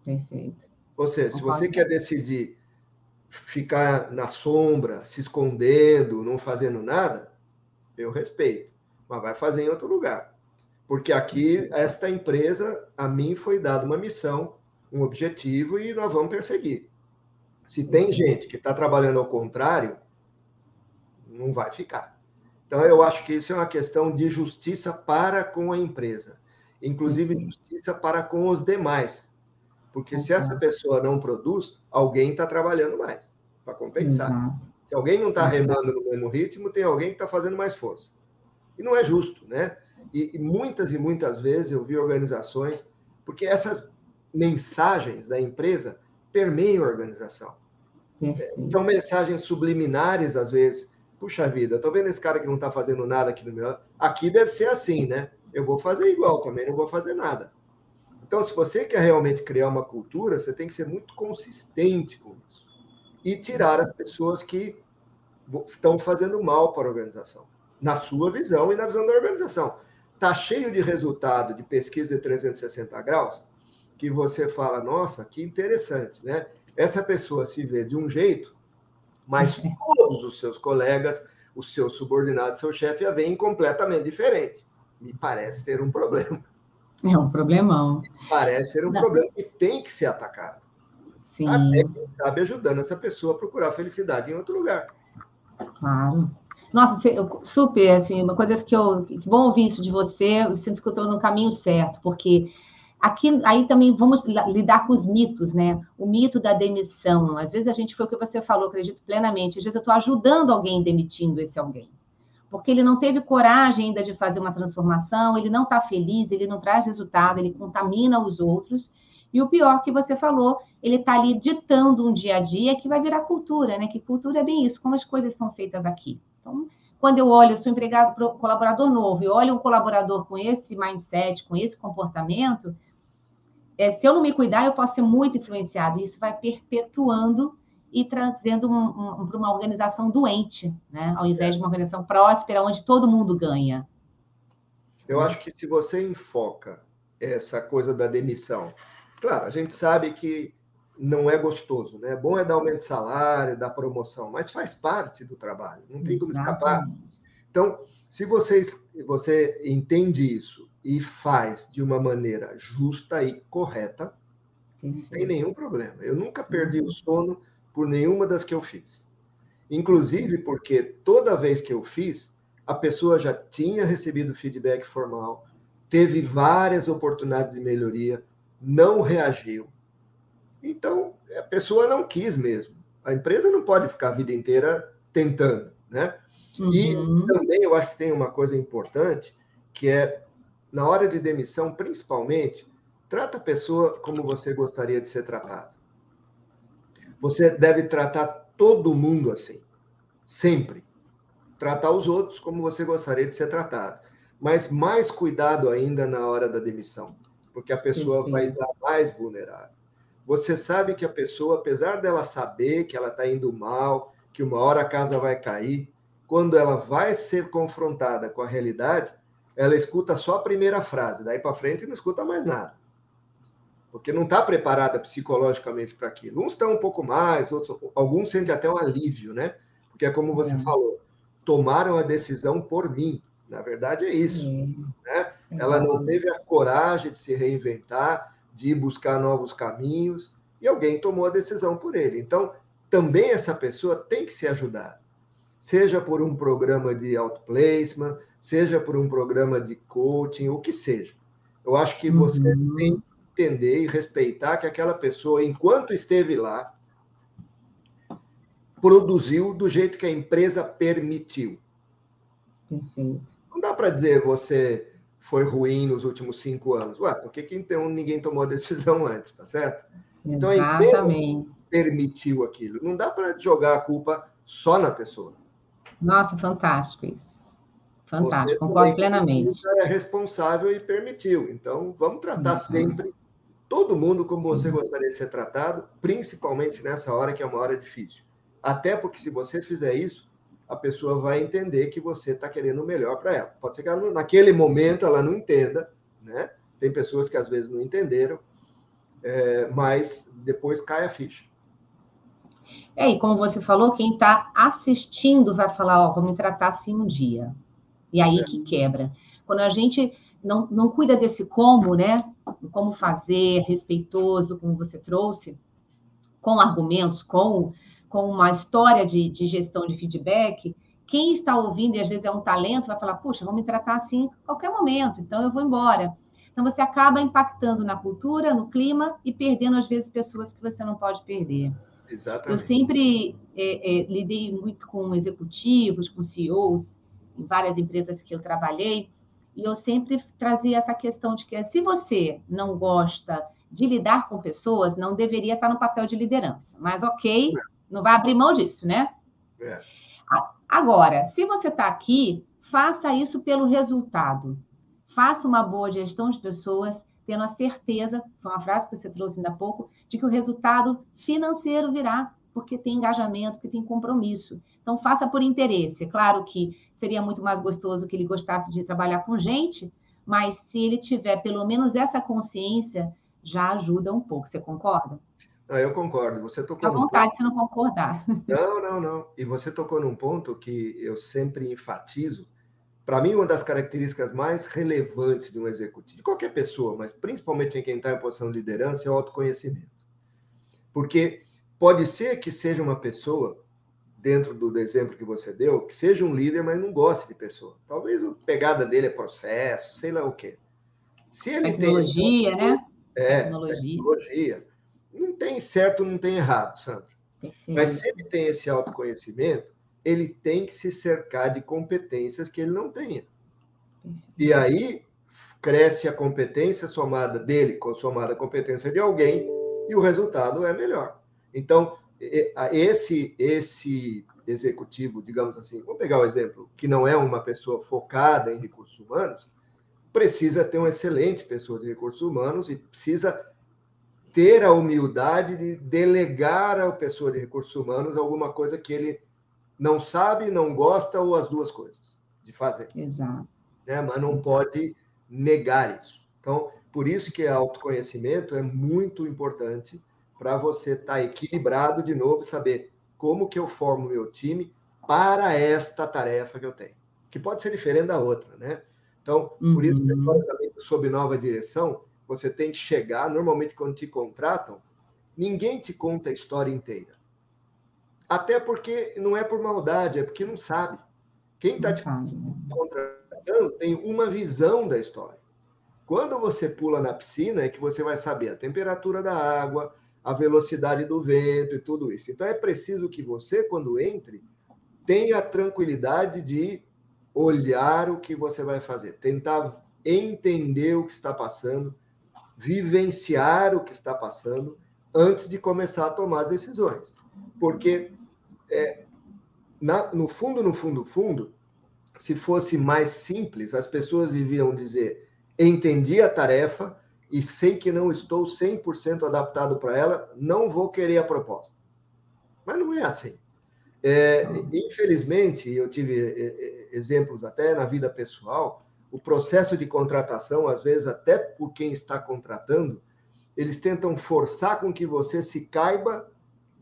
Perfeito. Ou seja, se você quer decidir ficar na sombra, se escondendo, não fazendo nada, eu respeito. Mas vai fazer em outro lugar. Porque aqui, esta empresa, a mim foi dada uma missão, um objetivo e nós vamos perseguir. Se tem gente que está trabalhando ao contrário, não vai ficar. Então, eu acho que isso é uma questão de justiça para com a empresa, inclusive justiça para com os demais. Porque se essa pessoa não produz, alguém está trabalhando mais para compensar. Se alguém não está remando no mesmo ritmo, tem alguém que está fazendo mais força. E não é justo, né? E, e muitas e muitas vezes eu vi organizações, porque essas mensagens da empresa permeiam a organização. São mensagens subliminares, às vezes, puxa vida, tô vendo esse cara que não está fazendo nada aqui no meu. Aqui deve ser assim, né? Eu vou fazer igual também, não vou fazer nada. Então, se você quer realmente criar uma cultura, você tem que ser muito consistente com isso e tirar as pessoas que estão fazendo mal para a organização, na sua visão e na visão da organização. Tá cheio de resultado de pesquisa de 360 graus que você fala, nossa, que interessante, né? Essa pessoa se vê de um jeito mas todos os seus colegas, os seus subordinados, seu chefe a veem completamente diferente. Me parece ser um problema. É um problemão. Me parece ser um Não. problema que tem que ser atacado. Sim. Até, quem sabe, ajudando essa pessoa a procurar felicidade em outro lugar. Claro. Nossa, super, assim, uma coisa que eu. Que bom ouvir isso de você, eu sinto que eu estou no caminho certo, porque Aqui, aí também vamos lidar com os mitos, né? O mito da demissão. Às vezes a gente foi o que você falou, acredito plenamente. Às vezes eu estou ajudando alguém demitindo esse alguém. Porque ele não teve coragem ainda de fazer uma transformação, ele não está feliz, ele não traz resultado, ele contamina os outros. E o pior que você falou, ele está ali ditando um dia a dia que vai virar cultura, né? Que cultura é bem isso, como as coisas são feitas aqui. Então, quando eu olho, eu sou empregado, colaborador novo, e olho um colaborador com esse mindset, com esse comportamento, é, se eu não me cuidar, eu posso ser muito influenciado. Isso vai perpetuando e trazendo um, um, para uma organização doente, né? ao invés de uma organização próspera, onde todo mundo ganha. Eu acho que se você enfoca essa coisa da demissão, claro, a gente sabe que não é gostoso, né? Bom é dar aumento de salário, dar promoção, mas faz parte do trabalho, não tem como escapar. Então, se vocês, você entende isso e faz de uma maneira justa e correta, não tem nenhum problema. Eu nunca perdi o sono por nenhuma das que eu fiz. Inclusive porque toda vez que eu fiz, a pessoa já tinha recebido feedback formal, teve várias oportunidades de melhoria, não reagiu. Então, a pessoa não quis mesmo. A empresa não pode ficar a vida inteira tentando, né? Uhum. E também eu acho que tem uma coisa importante, que é na hora de demissão, principalmente, trata a pessoa como você gostaria de ser tratado. Você deve tratar todo mundo assim, sempre. Tratar os outros como você gostaria de ser tratado. Mas mais cuidado ainda na hora da demissão, porque a pessoa vai estar mais vulnerável. Você sabe que a pessoa, apesar dela saber que ela está indo mal, que uma hora a casa vai cair, quando ela vai ser confrontada com a realidade, ela escuta só a primeira frase, daí para frente não escuta mais nada. Porque não está preparada psicologicamente para aquilo. Uns estão um pouco mais, outros, alguns sentem até um alívio, né? Porque é como você é. falou, tomaram a decisão por mim. Na verdade é isso. Né? Ela não teve a coragem de se reinventar, de ir buscar novos caminhos, e alguém tomou a decisão por ele. Então, também essa pessoa tem que ser ajudada seja por um programa de outplacement, seja por um programa de coaching, o que seja. Eu acho que você uhum. tem que entender e respeitar que aquela pessoa, enquanto esteve lá, produziu do jeito que a empresa permitiu. Perfeito. Não dá para dizer você foi ruim nos últimos cinco anos. Ué, por que, que então ninguém tomou a decisão antes, tá certo? Então a empresa permitiu aquilo. Não dá para jogar a culpa só na pessoa. Nossa, fantástico isso. Fantástico, você concordo plenamente. Você é responsável e permitiu. Então, vamos tratar uhum. sempre todo mundo como você gostaria de ser tratado, principalmente nessa hora que é uma hora difícil. Até porque se você fizer isso, a pessoa vai entender que você está querendo o melhor para ela. Pode ser que ela, naquele momento ela não entenda, né? Tem pessoas que às vezes não entenderam, é, mas depois cai a ficha. É, e como você falou, quem está assistindo vai falar, ó, vou me tratar assim um dia. E aí é. que quebra. Quando a gente não, não cuida desse como, né? Como fazer, respeitoso, como você trouxe, com argumentos, com com uma história de, de gestão de feedback, quem está ouvindo e às vezes é um talento vai falar, puxa, vão me tratar assim a qualquer momento, então eu vou embora. Então você acaba impactando na cultura, no clima e perdendo às vezes pessoas que você não pode perder. Exatamente. Eu sempre é, é, lidei muito com executivos, com CEOs, em várias empresas que eu trabalhei, e eu sempre trazia essa questão de que se você não gosta de lidar com pessoas, não deveria estar no papel de liderança. Mas ok, é. Não vai abrir mão disso, né? É. Agora, se você está aqui, faça isso pelo resultado. Faça uma boa gestão de pessoas, tendo a certeza, foi uma frase que você trouxe ainda há pouco, de que o resultado financeiro virá, porque tem engajamento, porque tem compromisso. Então, faça por interesse. É claro que seria muito mais gostoso que ele gostasse de trabalhar com gente, mas se ele tiver pelo menos essa consciência, já ajuda um pouco. Você concorda? Ah, eu concordo. Você tocou. À vontade ponto... se não concordar. Não, não, não. E você tocou num ponto que eu sempre enfatizo. Para mim, uma das características mais relevantes de um executivo, de qualquer pessoa, mas principalmente em quem está em posição de liderança, é o autoconhecimento. Porque pode ser que seja uma pessoa, dentro do exemplo que você deu, que seja um líder, mas não goste de pessoa. Talvez a pegada dele é processo, sei lá o quê. Se ele tecnologia, tem. Né? É, tecnologia. tecnologia não tem certo, não tem errado, Sandra. Mas se ele tem esse autoconhecimento, ele tem que se cercar de competências que ele não tenha. E aí cresce a competência somada dele, somada a competência de alguém, e o resultado é melhor. Então, esse esse executivo, digamos assim, vamos pegar o exemplo, que não é uma pessoa focada em recursos humanos, precisa ter uma excelente pessoa de recursos humanos e precisa ter a humildade de delegar à pessoa de recursos humanos alguma coisa que ele não sabe, não gosta ou as duas coisas de fazer. Exato. Né? Mas não pode negar isso. Então, por isso que autoconhecimento é muito importante para você estar tá equilibrado de novo e saber como que eu formo meu time para esta tarefa que eu tenho, que pode ser diferente da outra, né? Então, por isso que uhum. também sob nova direção, você tem que chegar. Normalmente, quando te contratam, ninguém te conta a história inteira. Até porque não é por maldade, é porque não sabe. Quem está te contratando tem uma visão da história. Quando você pula na piscina, é que você vai saber a temperatura da água, a velocidade do vento e tudo isso. Então é preciso que você, quando entre, tenha a tranquilidade de olhar o que você vai fazer, tentar entender o que está passando, vivenciar o que está passando antes de começar a tomar decisões. Porque, é, na, no fundo, no fundo, fundo, se fosse mais simples, as pessoas deviam dizer: entendi a tarefa e sei que não estou 100% adaptado para ela, não vou querer a proposta. Mas não é assim. É, infelizmente, eu tive é, é, exemplos até na vida pessoal o processo de contratação, às vezes até por quem está contratando, eles tentam forçar com que você se caiba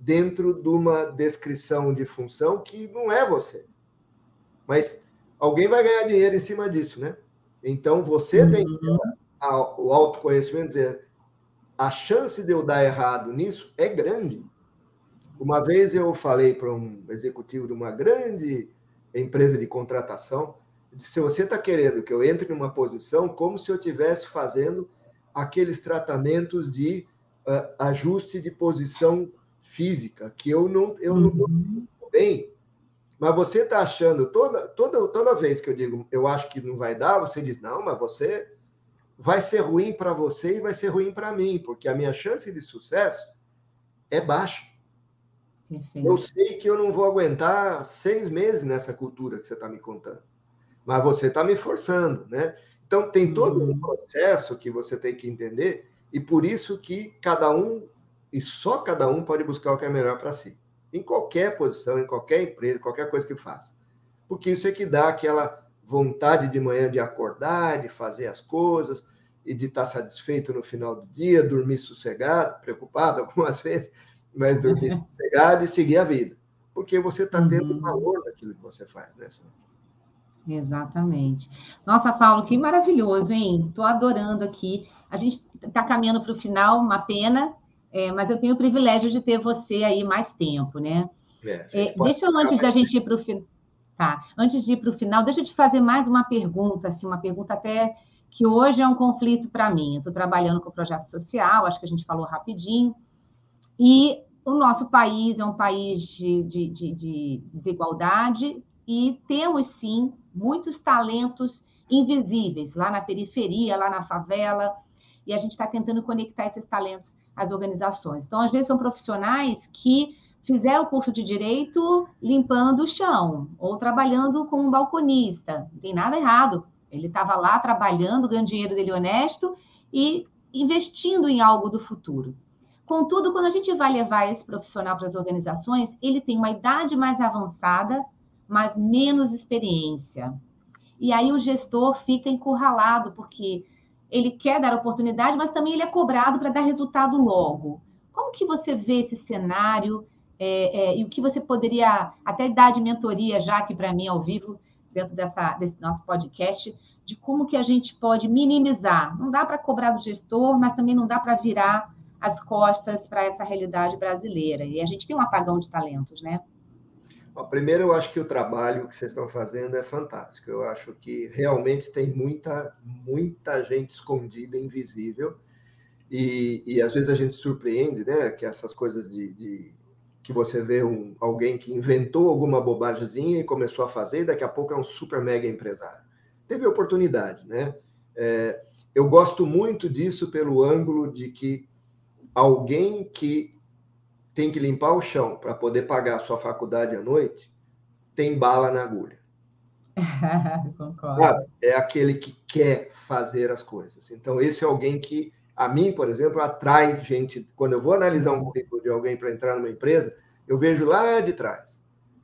dentro de uma descrição de função que não é você. Mas alguém vai ganhar dinheiro em cima disso, né? Então você uhum. tem o autoconhecimento dizer a chance de eu dar errado nisso é grande. Uma vez eu falei para um executivo de uma grande empresa de contratação, se você está querendo que eu entre numa posição como se eu estivesse fazendo aqueles tratamentos de uh, ajuste de posição física, que eu não, eu não uhum. bem, mas você está achando, toda, toda, toda vez que eu digo, eu acho que não vai dar, você diz, não, mas você vai ser ruim para você e vai ser ruim para mim, porque a minha chance de sucesso é baixa. Perfeito. Eu sei que eu não vou aguentar seis meses nessa cultura que você está me contando, mas você está me forçando, né? Então tem todo um uhum. processo que você tem que entender e por isso que cada um e só cada um pode buscar o que é melhor para si em qualquer posição, em qualquer empresa, qualquer coisa que faça. Porque isso é que dá aquela vontade de manhã de acordar, de fazer as coisas e de estar satisfeito no final do dia, dormir sossegado, preocupado algumas vezes, mas dormir sossegado e seguir a vida. Porque você está tendo uhum. valor daquilo que você faz, né, Sandra? Exatamente. Nossa, Paulo, que maravilhoso, hein? Estou adorando aqui. A gente está caminhando para o final, uma pena, é, mas eu tenho o privilégio de ter você aí mais tempo, né? É, é, deixa eu, antes de a gente ir para o final. Tá. Antes de ir para o final, deixa eu te fazer mais uma pergunta, assim, uma pergunta até que hoje é um conflito para mim. Eu estou trabalhando com o projeto social, acho que a gente falou rapidinho, e o nosso país é um país de, de, de, de desigualdade e temos, sim, muitos talentos invisíveis lá na periferia, lá na favela, e a gente está tentando conectar esses talentos as organizações. Então, às vezes, são profissionais que fizeram o curso de direito limpando o chão ou trabalhando como um balconista. Não tem nada errado. Ele estava lá trabalhando, ganhando dinheiro dele honesto e investindo em algo do futuro. Contudo, quando a gente vai levar esse profissional para as organizações, ele tem uma idade mais avançada, mas menos experiência. E aí o gestor fica encurralado, porque ele quer dar oportunidade, mas também ele é cobrado para dar resultado logo. Como que você vê esse cenário é, é, e o que você poderia até dar de mentoria já aqui para mim ao vivo dentro dessa, desse nosso podcast de como que a gente pode minimizar. Não dá para cobrar do gestor, mas também não dá para virar as costas para essa realidade brasileira. E a gente tem um apagão de talentos, né? Primeiro, eu acho que o trabalho que vocês estão fazendo é fantástico. Eu acho que realmente tem muita, muita gente escondida, invisível, e, e às vezes a gente surpreende, né? Que essas coisas de, de que você vê um, alguém que inventou alguma bobagemzinha e começou a fazer, e daqui a pouco é um super mega empresário. Teve oportunidade, né? É, eu gosto muito disso pelo ângulo de que alguém que tem que limpar o chão para poder pagar a sua faculdade à noite, tem bala na agulha. Concordo. É aquele que quer fazer as coisas. Então, esse é alguém que, a mim, por exemplo, atrai gente. Quando eu vou analisar um currículo de alguém para entrar numa empresa, eu vejo lá de trás,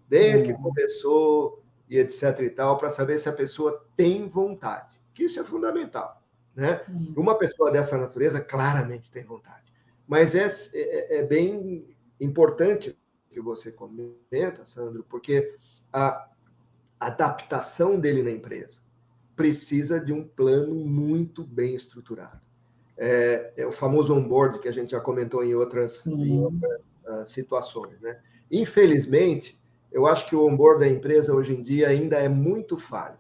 desde que começou e etc e tal, para saber se a pessoa tem vontade. Que isso é fundamental. Né? Uma pessoa dessa natureza claramente tem vontade. Mas é, é, é bem importante que você comenta, Sandro, porque a adaptação dele na empresa precisa de um plano muito bem estruturado. É, é o famoso onboard que a gente já comentou em outras, em outras uh, situações. Né? Infelizmente, eu acho que o onboard da empresa hoje em dia ainda é muito falho.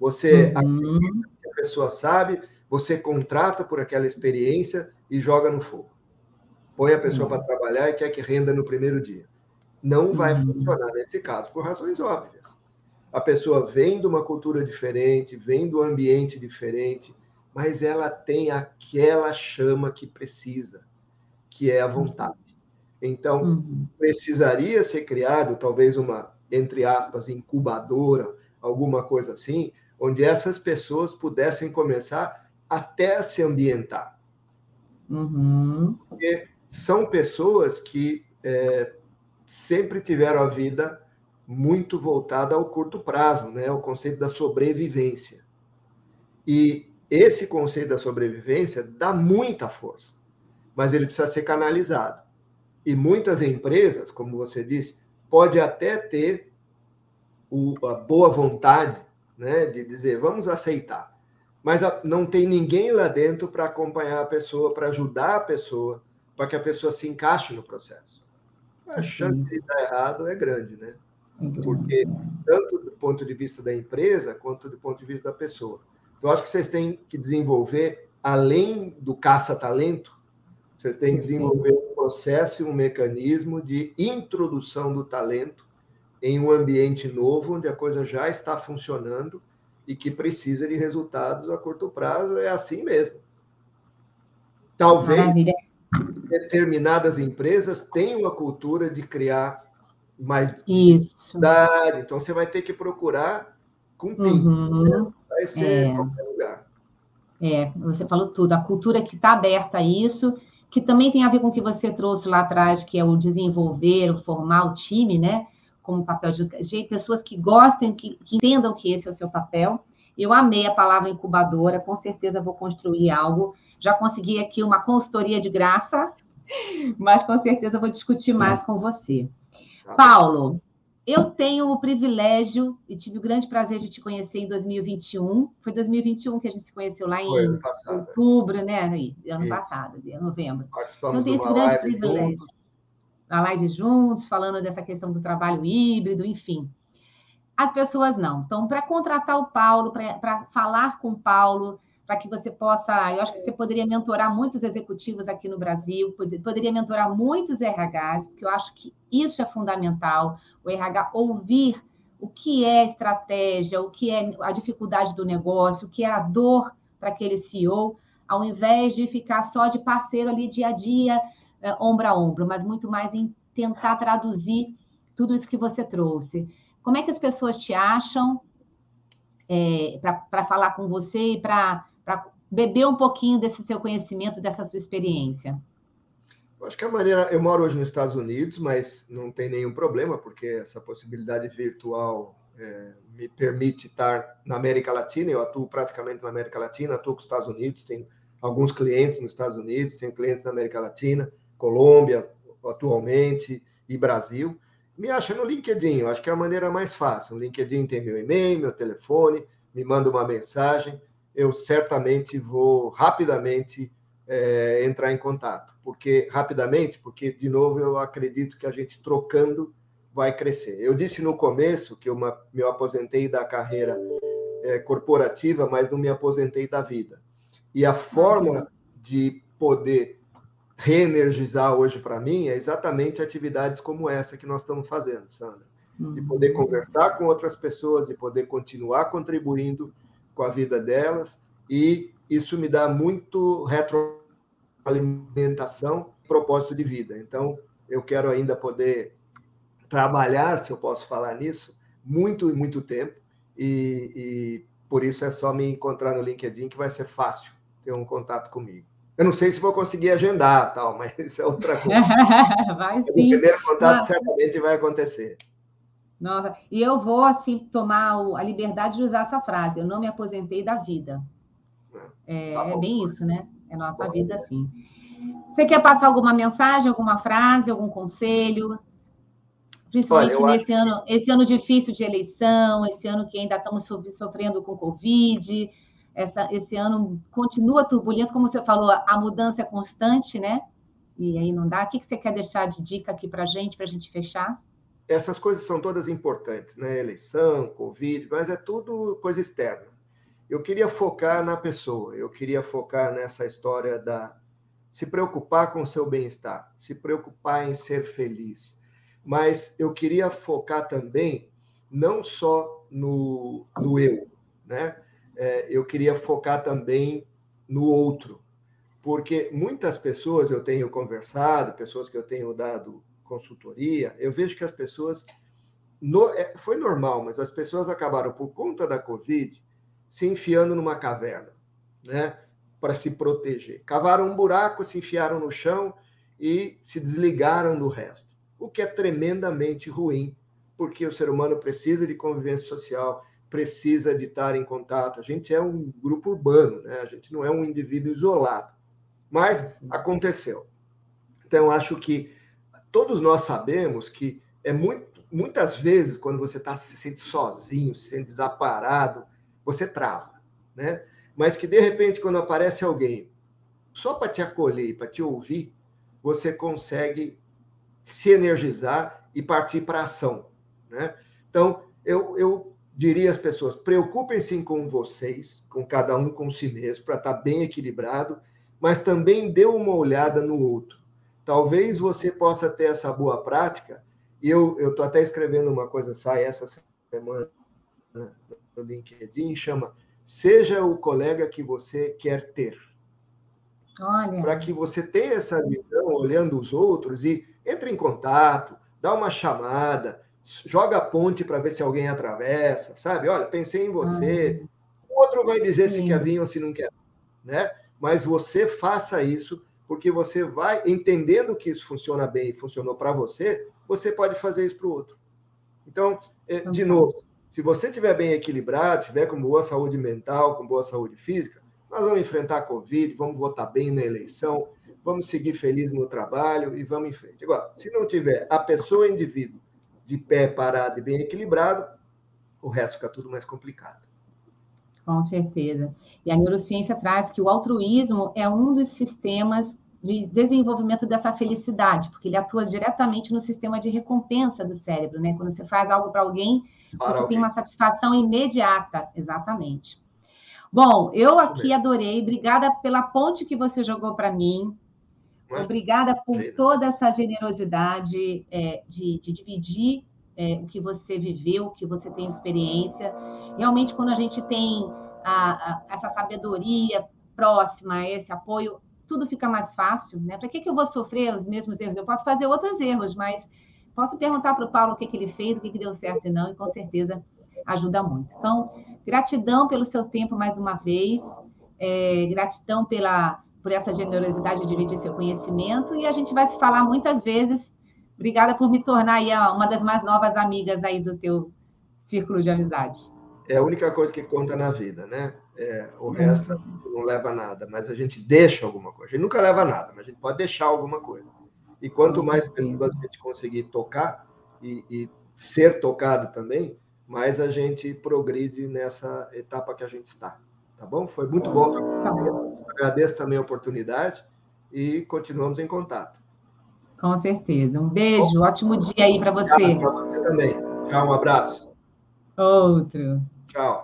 Você uhum. a pessoa sabe, você contrata por aquela experiência e joga no fogo põe a pessoa para trabalhar e quer que renda no primeiro dia. Não vai uhum. funcionar nesse caso, por razões óbvias. A pessoa vem de uma cultura diferente, vem do ambiente diferente, mas ela tem aquela chama que precisa, que é a vontade. Então, uhum. precisaria ser criado talvez uma, entre aspas, incubadora, alguma coisa assim, onde essas pessoas pudessem começar até a se ambientar. Uhum. Porque são pessoas que é, sempre tiveram a vida muito voltada ao curto prazo, né? o conceito da sobrevivência. E esse conceito da sobrevivência dá muita força, mas ele precisa ser canalizado. E muitas empresas, como você disse, pode até ter o, a boa vontade né, de dizer vamos aceitar, mas a, não tem ninguém lá dentro para acompanhar a pessoa, para ajudar a pessoa para que a pessoa se encaixe no processo. A chance de dar errado é grande, né? Porque, tanto do ponto de vista da empresa, quanto do ponto de vista da pessoa. Então, acho que vocês têm que desenvolver, além do caça-talento, vocês têm que desenvolver um processo e um mecanismo de introdução do talento em um ambiente novo, onde a coisa já está funcionando e que precisa de resultados a curto prazo. É assim mesmo. Talvez Maravilha. Determinadas empresas tenham a cultura de criar mais Isso. Então, você vai ter que procurar com pinça. Uhum. Vai ser é. em qualquer lugar. É, você falou tudo. A cultura que está aberta a isso, que também tem a ver com o que você trouxe lá atrás, que é o desenvolver, o formar o time, né? Como papel de, de pessoas que gostem, que, que entendam que esse é o seu papel. Eu amei a palavra incubadora, com certeza vou construir algo. Já consegui aqui uma consultoria de graça, mas com certeza vou discutir mais com você. Tá Paulo, eu tenho o privilégio e tive o grande prazer de te conhecer em 2021. Foi 2021 que a gente se conheceu lá em outubro, né? Aí, ano Isso. passado, novembro. Participamos então, tem esse grande privilégio. Juntos. A live juntos, falando dessa questão do trabalho híbrido, enfim. As pessoas não. Então, para contratar o Paulo, para falar com o Paulo, para que você possa. Eu acho que você poderia mentorar muitos executivos aqui no Brasil, poderia mentorar muitos RHs, porque eu acho que isso é fundamental. O RH ouvir o que é estratégia, o que é a dificuldade do negócio, o que é a dor para aquele CEO, ao invés de ficar só de parceiro ali dia a dia, é, ombro a ombro, mas muito mais em tentar traduzir tudo isso que você trouxe. Como é que as pessoas te acham é, para falar com você e para para beber um pouquinho desse seu conhecimento, dessa sua experiência? Eu acho que a maneira. Eu moro hoje nos Estados Unidos, mas não tem nenhum problema, porque essa possibilidade virtual é, me permite estar na América Latina. Eu atuo praticamente na América Latina, atuo com os Estados Unidos, tenho alguns clientes nos Estados Unidos, tenho clientes na América Latina, Colômbia, atualmente, e Brasil. Me acha no LinkedIn, eu acho que é a maneira mais fácil. O LinkedIn tem meu e-mail, meu telefone, me manda uma mensagem eu certamente vou rapidamente é, entrar em contato. Porque rapidamente, porque de novo eu acredito que a gente trocando vai crescer. Eu disse no começo que eu me aposentei da carreira é, corporativa, mas não me aposentei da vida. E a forma de poder reenergizar hoje para mim é exatamente atividades como essa que nós estamos fazendo, Sandra. De poder uhum. conversar com outras pessoas, de poder continuar contribuindo com a vida delas, e isso me dá muito retroalimentação, propósito de vida. Então, eu quero ainda poder trabalhar, se eu posso falar nisso, muito e muito tempo, e, e por isso é só me encontrar no LinkedIn que vai ser fácil ter um contato comigo. Eu não sei se vou conseguir agendar, tal, mas isso é outra coisa. vai sim. O primeiro contato certamente vai acontecer. Nossa, e eu vou assim tomar a liberdade de usar essa frase. Eu não me aposentei da vida. É, tá é bem isso, né? É nossa vida assim. Você quer passar alguma mensagem, alguma frase, algum conselho? Principalmente Olha, nesse ano, que... esse ano difícil de eleição, esse ano que ainda estamos sofrendo com Covid, essa, esse ano continua turbulento, como você falou, a mudança é constante, né? E aí não dá. O que você quer deixar de dica aqui para a gente, para a gente fechar? Essas coisas são todas importantes, né? Eleição, Covid, mas é tudo coisa externa. Eu queria focar na pessoa, eu queria focar nessa história da se preocupar com o seu bem-estar, se preocupar em ser feliz. Mas eu queria focar também não só no, no eu, né? É, eu queria focar também no outro, porque muitas pessoas eu tenho conversado, pessoas que eu tenho dado consultoria, eu vejo que as pessoas. No, é, foi normal, mas as pessoas acabaram, por conta da Covid, se enfiando numa caverna, né? Para se proteger. Cavaram um buraco, se enfiaram no chão e se desligaram do resto. O que é tremendamente ruim, porque o ser humano precisa de convivência social, precisa de estar em contato. A gente é um grupo urbano, né? a gente não é um indivíduo isolado. Mas aconteceu. Então, acho que todos nós sabemos que é muito, muitas vezes, quando você está se sente sozinho, se sente desaparado, você trava, né? Mas que de repente, quando aparece alguém só para te acolher, para te ouvir, você consegue se energizar e partir para ação, né? Então, eu, eu diria às pessoas: preocupem-se com vocês, com cada um com si mesmo, para estar tá bem equilibrado, mas também dê uma olhada no outro Talvez você possa ter essa boa prática E eu estou até escrevendo uma coisa, sai essa semana no LinkedIn, chama Seja o colega que você quer ter. Para que você tenha essa visão olhando os outros e entre em contato, dá uma chamada, joga a ponte para ver se alguém atravessa, sabe? Olha, pensei em você. O outro vai dizer Sim. se quer vir ou se não quer, né? Mas você faça isso porque você vai entendendo que isso funciona bem e funcionou para você, você pode fazer isso para o outro. Então, é, de novo, se você estiver bem equilibrado, estiver com boa saúde mental, com boa saúde física, nós vamos enfrentar a Covid, vamos votar bem na eleição, vamos seguir feliz no trabalho e vamos em frente. Agora, se não tiver a pessoa, o indivíduo, de pé parado e bem equilibrado, o resto fica tudo mais complicado. Com certeza. E a neurociência traz que o altruísmo é um dos sistemas de desenvolvimento dessa felicidade, porque ele atua diretamente no sistema de recompensa do cérebro, né? Quando você faz algo para alguém, para você alguém. tem uma satisfação imediata, exatamente. Bom, eu aqui adorei, obrigada pela ponte que você jogou para mim, obrigada por toda essa generosidade é, de, de, dividir é, o que você viveu, o que você tem experiência. Realmente, quando a gente tem a, a, essa sabedoria próxima, esse apoio, tudo fica mais fácil, né? Para que, que eu vou sofrer os mesmos erros? Eu posso fazer outros erros, mas posso perguntar para o Paulo o que, que ele fez, o que, que deu certo e não, e com certeza ajuda muito. Então, gratidão pelo seu tempo mais uma vez, é, gratidão pela, por essa generosidade de dividir seu conhecimento, e a gente vai se falar muitas vezes. Obrigada por me tornar aí uma das mais novas amigas aí do teu círculo de amizades. É a única coisa que conta na vida, né? É, o resto não leva nada, mas a gente deixa alguma coisa. A gente nunca leva nada, mas a gente pode deixar alguma coisa. E quanto mais pessoas a gente conseguir tocar e, e, ser tocado também, mais a gente progride nessa etapa que a gente está. Tá bom? Foi muito bom. Tá bom. Agradeço também a oportunidade e continuamos em contato. Com certeza. Um beijo, bom, ótimo dia aí para você. Para você também. Tchau, um abraço. Outro. Tchau.